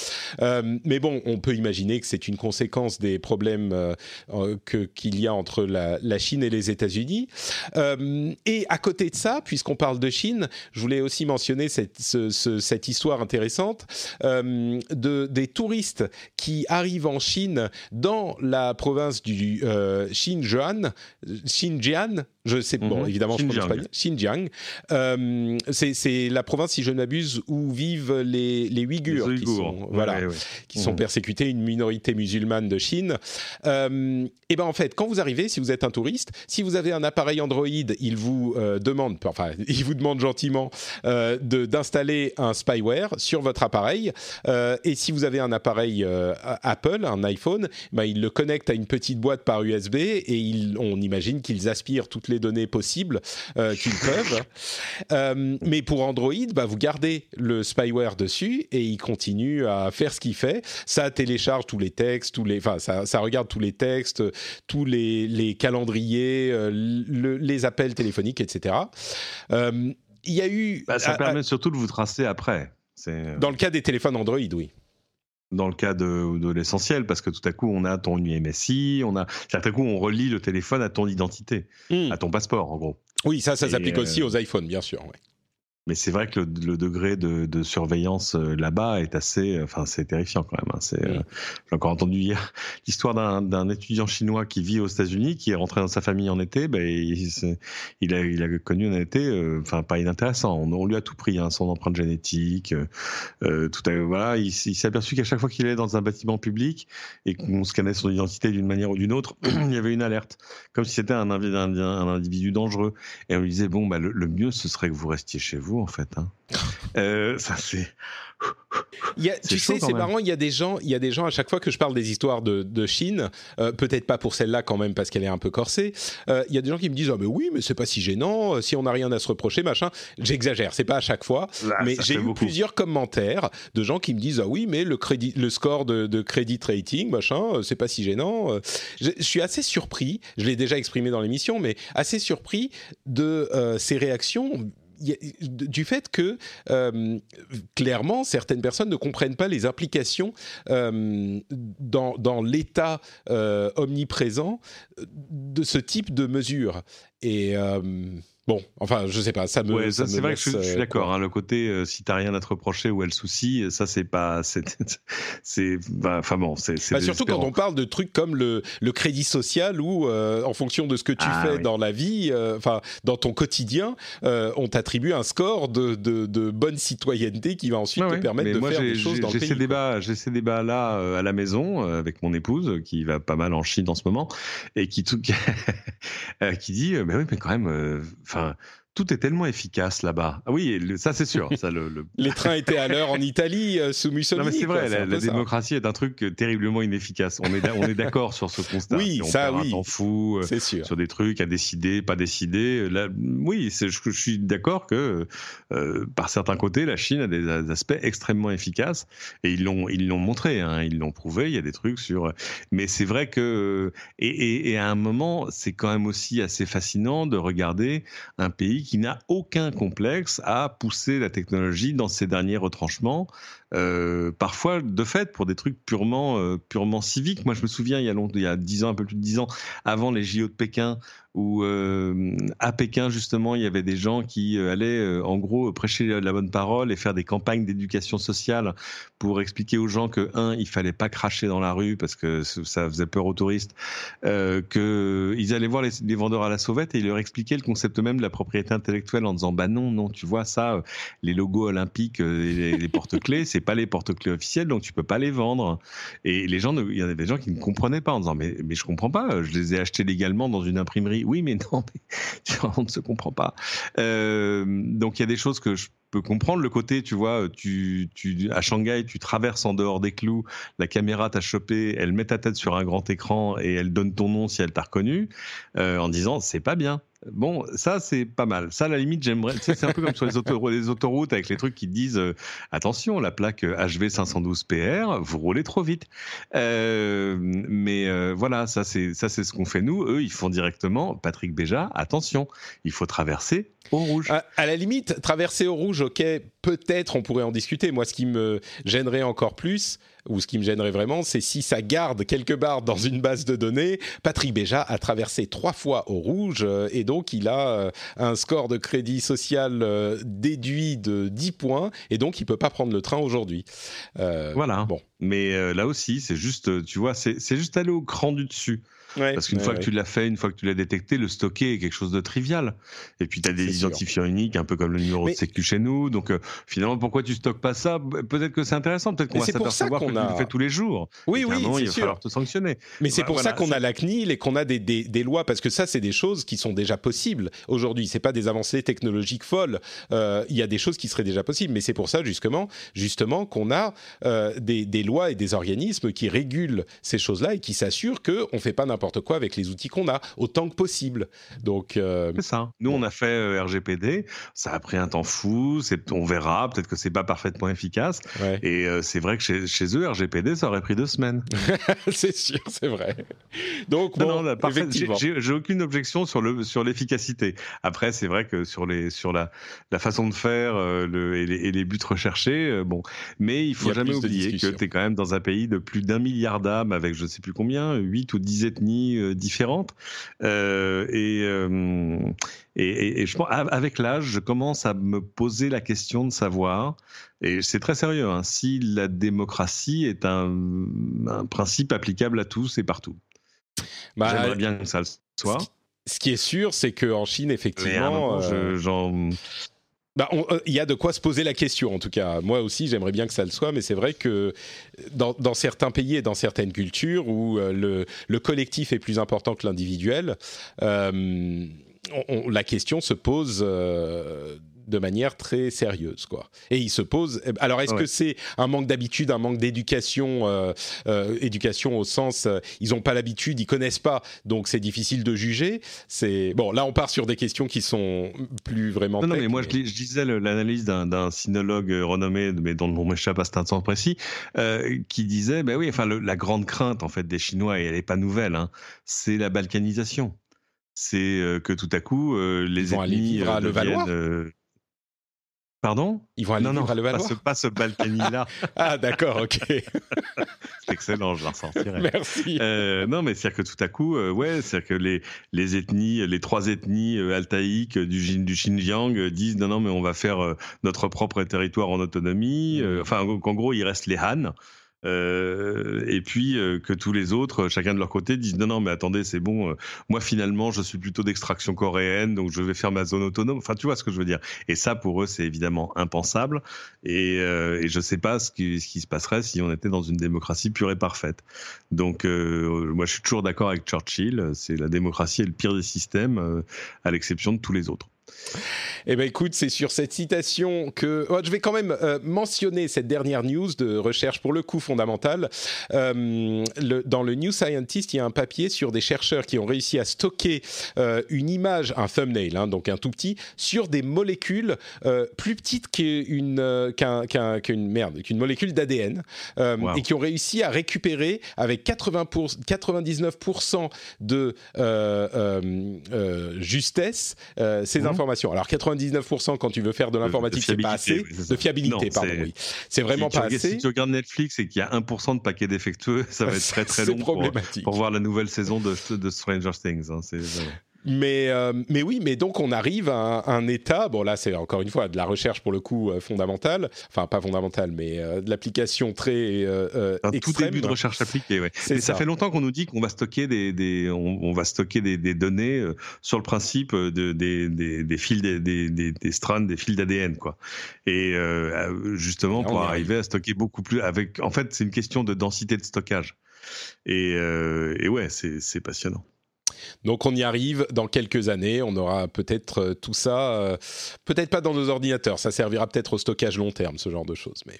Euh, mais bon, on peut imaginer que c'est une conséquence des problèmes euh, euh, qu'il y a entre la, Chine et les États-Unis. et à côté de ça, puisqu'on parle de Chine, je voulais aussi mentionner cette, ce, cette histoire intéressante de, des touristes qui arrivent en Chine dans la province du Xinjiang, Xinjiang, je sais, bon, mhm. évidemment, je prononce pas Xinjiang. c'est la province, si je ne m'abuse, où vivent les, les Ouïghurs, qui sont, voilà, qui sont mmh. persécutés, une minorité musulmane de Chine. Euh, et ben en fait, quand vous arrivez, si vous êtes un touriste, si vous avez un appareil Android, il vous euh, demande, enfin, il vous demande gentiment euh, d'installer un spyware sur votre appareil. Euh, et si vous avez un appareil euh, Apple, un iPhone, ben, il le connecte à une petite boîte par USB et il, on imagine qu'ils aspirent toutes les données possibles qu'ils peuvent. mais pour Android, bah, vous gardez le spyware dessus et il continue à faire ce qu'il fait. Ça télécharge tous les textes, tous les, enfin, ça, ça regarde tous les textes, tous les, les calendriers, les appels téléphoniques, etc. il y a eu. Bah, ça permet surtout de vous tracer après. Dans le cas des téléphones Android, oui dans le cas de, de l'essentiel, parce que tout à coup, on a ton UMSI, on a, tout à coup, on relie le téléphone à ton identité, hmm. à ton passeport, en gros. Oui, ça, ça s'applique aussi euh, aux iPhones, bien sûr. Ouais. Mais c'est vrai que le, degré de, surveillance euh, là-bas est assez, euh, enfin c'est terrifiant quand même. Hein. C'est, euh, j'ai encore entendu hier l'histoire d'un, étudiant chinois qui vit aux États-Unis, qui est rentré dans sa famille en été. Ben, il, a, il a connu un été, enfin pas inintéressant. On, lui a tout pris, hein, son empreinte génétique, tout à, voilà. Il, s'est aperçu qu'à chaque fois qu'il allait dans un bâtiment public et qu'on scannait son identité d'une manière ou d'une autre, il y avait une alerte, comme si c'était un, un, individu dangereux. Et on lui disait bon, bah, le mieux ce serait que vous restiez chez vous en fait. Hein. Euh, ça c'est. tu sais, c'est marrant. Il y a des gens, il y a des gens à chaque fois que je parle des histoires de, Chine, euh, peut-être pas pour celle-là quand même parce qu'elle est un peu corsée. Euh, il y a des gens qui me disent ah mais oui, mais c'est pas si gênant. Si on n'a rien à se reprocher, machin. J'exagère, c'est pas à chaque fois, mais j'ai eu plusieurs commentaires de gens qui me disent ah oui, mais le crédit, le score de, de credit rating, machin, c'est pas si gênant. Je, je, suis assez surpris. Je l'ai déjà exprimé dans l'émission, mais assez surpris de ces réactions du fait que euh, clairement certaines personnes ne comprennent pas les implications euh, dans, l'état euh, omniprésent de ce type de mesures. Et Bon, enfin, je sais pas, ça me. Ouais, c'est vrai que je, suis euh, d'accord. Hein, le côté, euh, si t'as rien à te reprocher ou elle souci, ça c'est pas, c'est, bah, enfin bon, c'est. Bah, surtout quand on parle de trucs comme le, le crédit social où, euh, en fonction de ce que tu ah fais dans la vie, enfin, dans ton quotidien, on t'attribue un score de, de, de, bonne citoyenneté qui va ensuite te permettre de faire des choses dans le pays. Ces débats, j'ai ces débats là à la maison avec mon épouse qui va pas mal en Chine en ce moment et qui tout, qui dit, mais oui, mais quand même enfin, uh, tout est tellement efficace là-bas. Ah oui, ça c'est sûr. Ça, le, Les trains étaient à l'heure en Italie euh, sous Mussolini. Non mais c'est vrai, la, démocratie est un truc euh, terriblement inefficace. On est, on est d'accord sur ce constat. Oui, on ça oui. Un temps fou euh, sûr. sur des trucs à décider, pas décider. Là, oui, je, je, suis d'accord que par certains côtés, la Chine a des aspects extrêmement efficaces et ils l'ont ils l'ont montré, hein, ils l'ont prouvé. Il y a des trucs sur. Mais c'est vrai que et, et, et à un moment, c'est quand même aussi assez fascinant de regarder un pays qui n'a aucun complexe à pousser la technologie dans ses derniers retranchements, euh, parfois de fait pour des trucs purement, euh, purement civiques. Moi, je me souviens, il y a longtemps, il y a dix ans, un peu plus de dix ans, avant les JO de Pékin, où euh, à Pékin justement il y avait des gens qui euh, allaient euh, en gros prêcher la bonne parole et faire des campagnes d'éducation sociale pour expliquer aux gens que un il fallait pas cracher dans la rue parce que ça faisait peur aux touristes euh, que ils allaient voir les, vendeurs à la sauvette et ils leur expliquaient le concept même de la propriété intellectuelle en disant bah non non tu vois ça les logos olympiques les, les porte-clés c'est pas les porte-clés officiels donc tu peux pas les vendre. Et les gens il y en avait des gens qui ne comprenaient pas en disant mais mais je comprends pas je les ai achetés légalement dans une imprimerie oui, mais non, on ne se comprend pas. Euh, donc il y a des choses que je peux comprendre. Le côté, tu vois, tu, tu, à Shanghai, tu traverses en dehors des clous, la caméra t'a chopé, elle met ta tête sur un grand écran et elle donne ton nom si elle t'a reconnu, euh, en disant c'est pas bien. Bon, ça c'est pas mal. Ça, à la limite, j'aimerais. c'est un peu comme sur les, autoroutes, avec les trucs qui disent euh, attention, la plaque HV 512 PR, vous roulez trop vite. Euh, mais euh, voilà, ça c'est ça c'est ce qu'on fait nous. Eux, ils font directement. Patrick Béja, attention, il faut traverser au rouge. À, à la limite, traverser au rouge, ok, peut-être on pourrait en discuter. Moi, ce qui me gênerait encore plus, ou ce qui me gênerait vraiment, c'est si ça garde quelque part dans une base de données, Patrick Béja a traversé trois fois au rouge euh, et donc il a euh, un score de crédit social euh, déduit de 10 points et donc il peut pas prendre le train aujourd'hui. voilà. Bon. Mais là aussi, c'est juste, tu vois, c'est juste aller au cran du dessus. Parce qu'une fois que tu l'as fait, une fois que tu l'as détecté, le stocker est quelque chose de trivial. Et puis tu as des identifiants uniques, un peu comme le numéro de sécu chez nous. Donc euh, finalement, pourquoi tu stockes pas ça? Peut-être que c'est intéressant, peut-être qu'on va s'apercevoir que a... tu le fais tous les jours. Oui, oui, il va falloir te sanctionner. Mais c'est pour ça qu'on a la CNIL et qu'on a des, des, des, lois, parce que ça, c'est des choses qui sont déjà possibles aujourd'hui. C'est pas des avancées technologiques folles. Euh, il y a des choses qui seraient déjà possibles, mais c'est pour ça justement, justement, qu'on a euh, des, des lois et des organismes qui régulent ces choses-là et qui s'assurent qu'on fait pas n'importe n'importe quoi avec les outils qu'on a, autant que possible. Donc c'est ça. Nous, on a fait RGPD. Ça a pris un temps fou. On verra. Peut-être que c'est pas parfaitement efficace. Et c'est vrai que chez, chez, eux, RGPD, ça aurait pris deux semaines. c'est sûr, c'est vrai. Donc bon, j'ai aucune objection sur le sur l'efficacité. Après, c'est vrai que sur les sur la la façon de faire le, et, les, et, les, buts recherchés, bon. Mais il faut jamais oublier que tu es quand même dans un pays de plus d'un milliard d'âmes avec je ne sais plus combien, 8 ou 10 ethnies euh, différentes. Euh, euh, et, et, je pense, avec l'âge, je commence à me poser la question de savoir, et c'est très sérieux, hein, si la démocratie est un, principe applicable à tous et partout. Bah, J'aimerais bien que ça le soit. Ce qui est sûr, c'est qu'en Chine, effectivement, j'en bah, euh, il y a de quoi se poser la question, en tout cas. Moi aussi, j'aimerais bien que ça le soit, mais c'est vrai que dans, certains pays et dans certaines cultures où euh, le, le, collectif est plus important que l'individuel, euh, la question se pose de manière très sérieuse, quoi. Et il se pose. Alors, est-ce que c'est un manque d'habitude, un manque d'éducation, euh, euh, éducation au sens, euh, ils n'ont pas l'habitude, ils connaissent pas, donc c'est difficile de juger. C'est bon. Là, on part sur des questions qui sont plus vraiment. Non, non mais moi, Je, disais l'analyse d'un sinologue renommé, mais dont on m'échappe à cet instant précis, qui disait, ben oui, enfin, la grande crainte en fait des Chinois, et elle n'est pas nouvelle, hein, c'est la balkanisation c'est que tout à coup les ennemis deviennent, Pardon? Ils vont aller non, à Levallois pas ce, pas ce Balkany-là. ah, d'accord, ok. c'est excellent, je l'en sortirai. Merci. Euh, non, mais c'est-à-dire que tout à coup, euh, ouais, c'est-à-dire que les, les ethnies, les trois ethnies euh, altaïques du, du Xinjiang euh, disent non, non, mais on va faire notre propre territoire en autonomie. Mmh. enfin, qu'en gros, il reste les Han. Euh, et puis euh, que tous les autres, chacun de leur côté, disent non, non, mais attendez, c'est bon. Euh, moi, finalement, je suis plutôt d'extraction coréenne, donc je vais faire ma zone autonome. Enfin, tu vois ce que je veux dire. Et ça, pour eux, c'est évidemment impensable. Et, et je sais pas ce qui, ce qui se passerait si on était dans une démocratie pure et parfaite. Donc, moi, je suis toujours d'accord avec Churchill. C'est la démocratie est le pire des systèmes, à l'exception de tous les autres. Eh ben écoute, c'est sur cette citation que oh, je vais quand même euh, mentionner cette dernière news de recherche pour le coup fondamentale. Euh, le, dans le New Scientist, il y a un papier sur des chercheurs qui ont réussi à stocker euh, une image, un thumbnail, hein, donc un tout petit, sur des molécules plus petites qu'une qu'un, qu'une merde, qu'une molécule d'ADN, wow. et qui ont réussi à récupérer avec 80 pour, 99% de justesse ces mmh. Alors 99% quand tu veux faire de l'informatique, c'est pas assez. de fiabilité, pardon. Oui. C'est vraiment pas assez. Si tu regardes Netflix et qu'il y a 1% de paquets défectueux, ça va être très très long pour, pour, voir la nouvelle saison de, de Stranger Things. Hein. Mais, euh, mais oui, mais donc on arrive à un, état, bon là c'est encore une fois de la recherche pour le coup euh, fondamentale, enfin pas fondamentale, mais euh, de l'application très un tout début de recherche appliquée, ouais. Mais ça. ça. fait longtemps qu'on nous dit qu'on va stocker des, des on, on, va stocker des, des données sur le principe de, des, des, des fils, des, des, des strands, des fils d'ADN, quoi. Et justement pour arriver à stocker beaucoup plus, avec, en fait c'est une question de densité de stockage. Et, et ouais, c'est passionnant. Donc on y arrive dans quelques années, on aura peut-être euh, tout ça, euh, peut-être pas dans nos ordinateurs, ça servira peut-être au stockage long terme, ce genre de choses, mais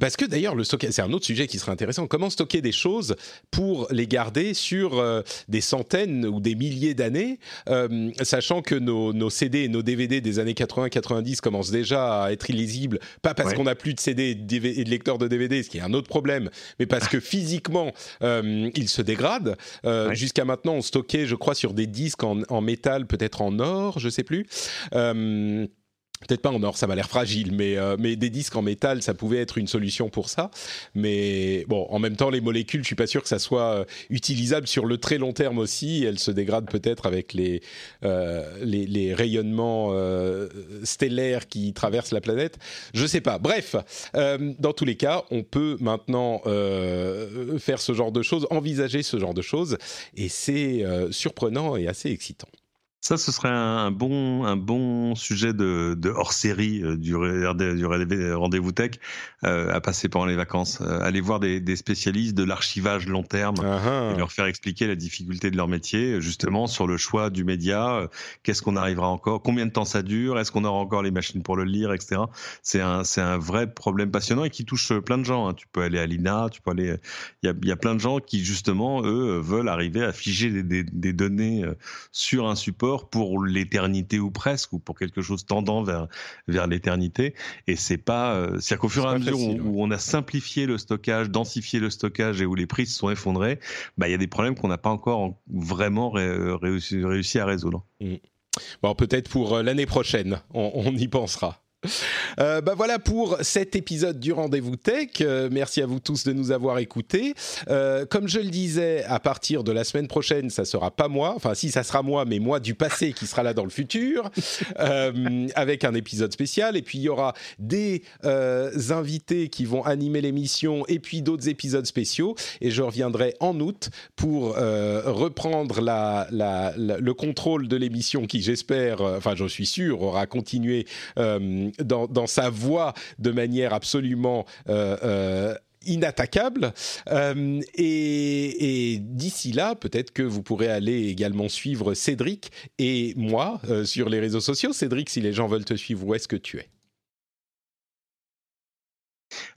parce que d'ailleurs, le stockage, c'est un autre sujet qui serait intéressant. Comment stocker des choses pour les garder sur euh, des centaines ou des milliers d'années, euh, sachant que nos, nos, CD et nos DVD des années 80-90 commencent déjà à être illisibles, pas parce qu'on n'a plus de CD et de lecteurs de DVD, ce qui est un autre problème, mais parce que physiquement, euh, ils se dégradent. Ouais. Jusqu'à maintenant, on stockait, je crois, sur des disques en, en métal, peut-être en or, je sais plus. Peut-être pas en or, ça m'a l'air fragile, mais, euh, mais des disques en métal, ça pouvait être une solution pour ça. Mais bon, en même temps, les molécules, je suis pas sûr que ça soit euh, utilisable sur le très long terme aussi. Elles se dégradent peut-être avec les, euh, les, les, rayonnements euh, stellaires qui traversent la planète. Je sais pas. Bref, euh, dans tous les cas, on peut maintenant euh, faire ce genre de choses, envisager ce genre de choses, et c'est surprenant et assez excitant. Ça, ce serait un bon, un bon sujet de, de hors-série euh, du, du rendez-vous tech euh, à passer pendant les vacances. Euh, aller voir des, des, spécialistes de l'archivage long terme uh-huh. et leur faire expliquer la difficulté de leur métier, justement sur le choix du média. Qu'est-ce qu'on arrivera encore Combien de temps ça dure Est-ce qu'on aura encore les machines pour le lire, etc. C'est un, c'est un vrai problème passionnant et qui touche plein de gens. Hein. Tu peux aller à l'INA, tu peux aller. Il y a, y a plein de gens qui justement eux veulent arriver à figer des, des, des données sur un support pour l'éternité ou presque, ou pour quelque chose tendant vers, vers l'éternité. Et c'est pas, euh, c'est-à-dire qu'au fur et à mesure où, on a simplifié le stockage, densifié le stockage et où les prix se sont effondrés, bah, il y a des problèmes qu'on n'a pas encore vraiment réussi, réussi, à résoudre. Mmh. Bon, peut-être pour euh, l'année prochaine, on y pensera. Euh, bah voilà pour cet épisode du Rendez-vous Tech. Euh, merci à vous tous de nous avoir écoutés. Euh, comme je le disais, à partir de la semaine prochaine, ça sera pas moi. Enfin, si, ça sera moi, mais moi du passé qui sera là dans le futur, avec un épisode spécial. Et puis il y aura des invités qui vont animer l'émission, et puis d'autres épisodes spéciaux. Et je reviendrai en août pour reprendre la, le contrôle de l'émission, qui j'espère, enfin, je suis sûr, aura continué dans, sa voix de manière absolument euh, euh, inattaquable. Euh, et, d'ici là, peut-être que vous pourrez aller également suivre Cédric et moi sur les réseaux sociaux. Cédric, si les gens veulent te suivre, où est-ce que tu es?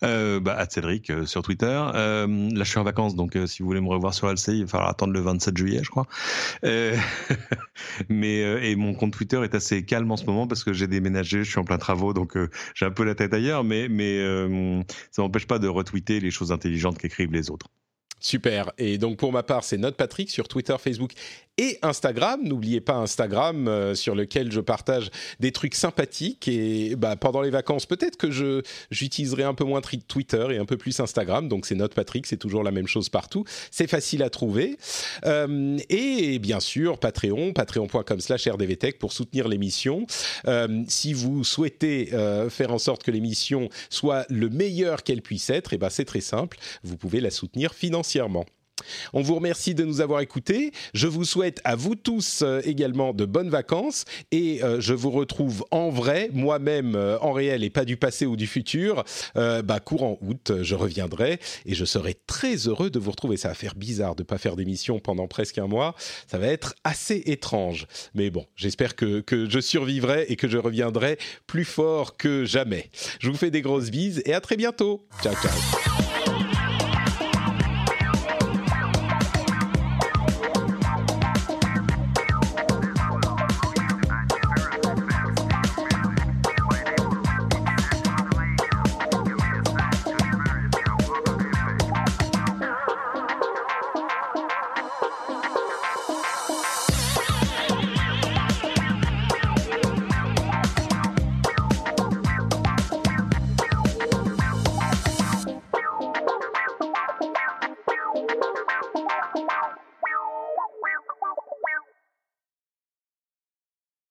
Euh, bah, à Cédric euh, sur Twitter. Euh, là, je suis en vacances, donc euh, si vous voulez me revoir sur LCI, il va falloir attendre le 27 juillet, je crois. mais et mon compte Twitter est assez calme en ce moment parce que j'ai déménagé, je suis en plein travaux, donc j'ai un peu la tête ailleurs. Mais mais ça m'empêche pas de retweeter les choses intelligentes qu'écrivent les autres. Super. Et donc pour ma part, c'est Note Patrick sur Twitter, Facebook et Instagram. N'oubliez pas Instagram euh, sur lequel je partage des trucs sympathiques et bah, pendant les vacances peut-être que je j'utiliserai un peu moins Twitter et un peu plus Instagram. Donc c'est Note Patrick, c'est toujours la même chose partout. C'est facile à trouver euh, et bien sûr Patreon, patreon.com/slash rdvtech pour soutenir l'émission. Euh, si vous souhaitez faire en sorte que l'émission soit le meilleur qu'elle puisse être, et eh ben c'est très simple, vous pouvez la soutenir On vous remercie de nous avoir écoutés. Je vous souhaite à vous tous euh, également de bonnes vacances et euh, je vous retrouve en vrai, moi-même euh, en réel et pas du passé ou du futur. bah, courant août, je reviendrai et je serai très heureux de vous retrouver. Ça va faire bizarre de ne pas faire d'émission pendant presque un mois. Ça va être assez étrange. Mais bon, j'espère que, que je survivrai et que je reviendrai plus fort que jamais. Je vous fais des grosses bises et à très bientôt. Ciao, ciao.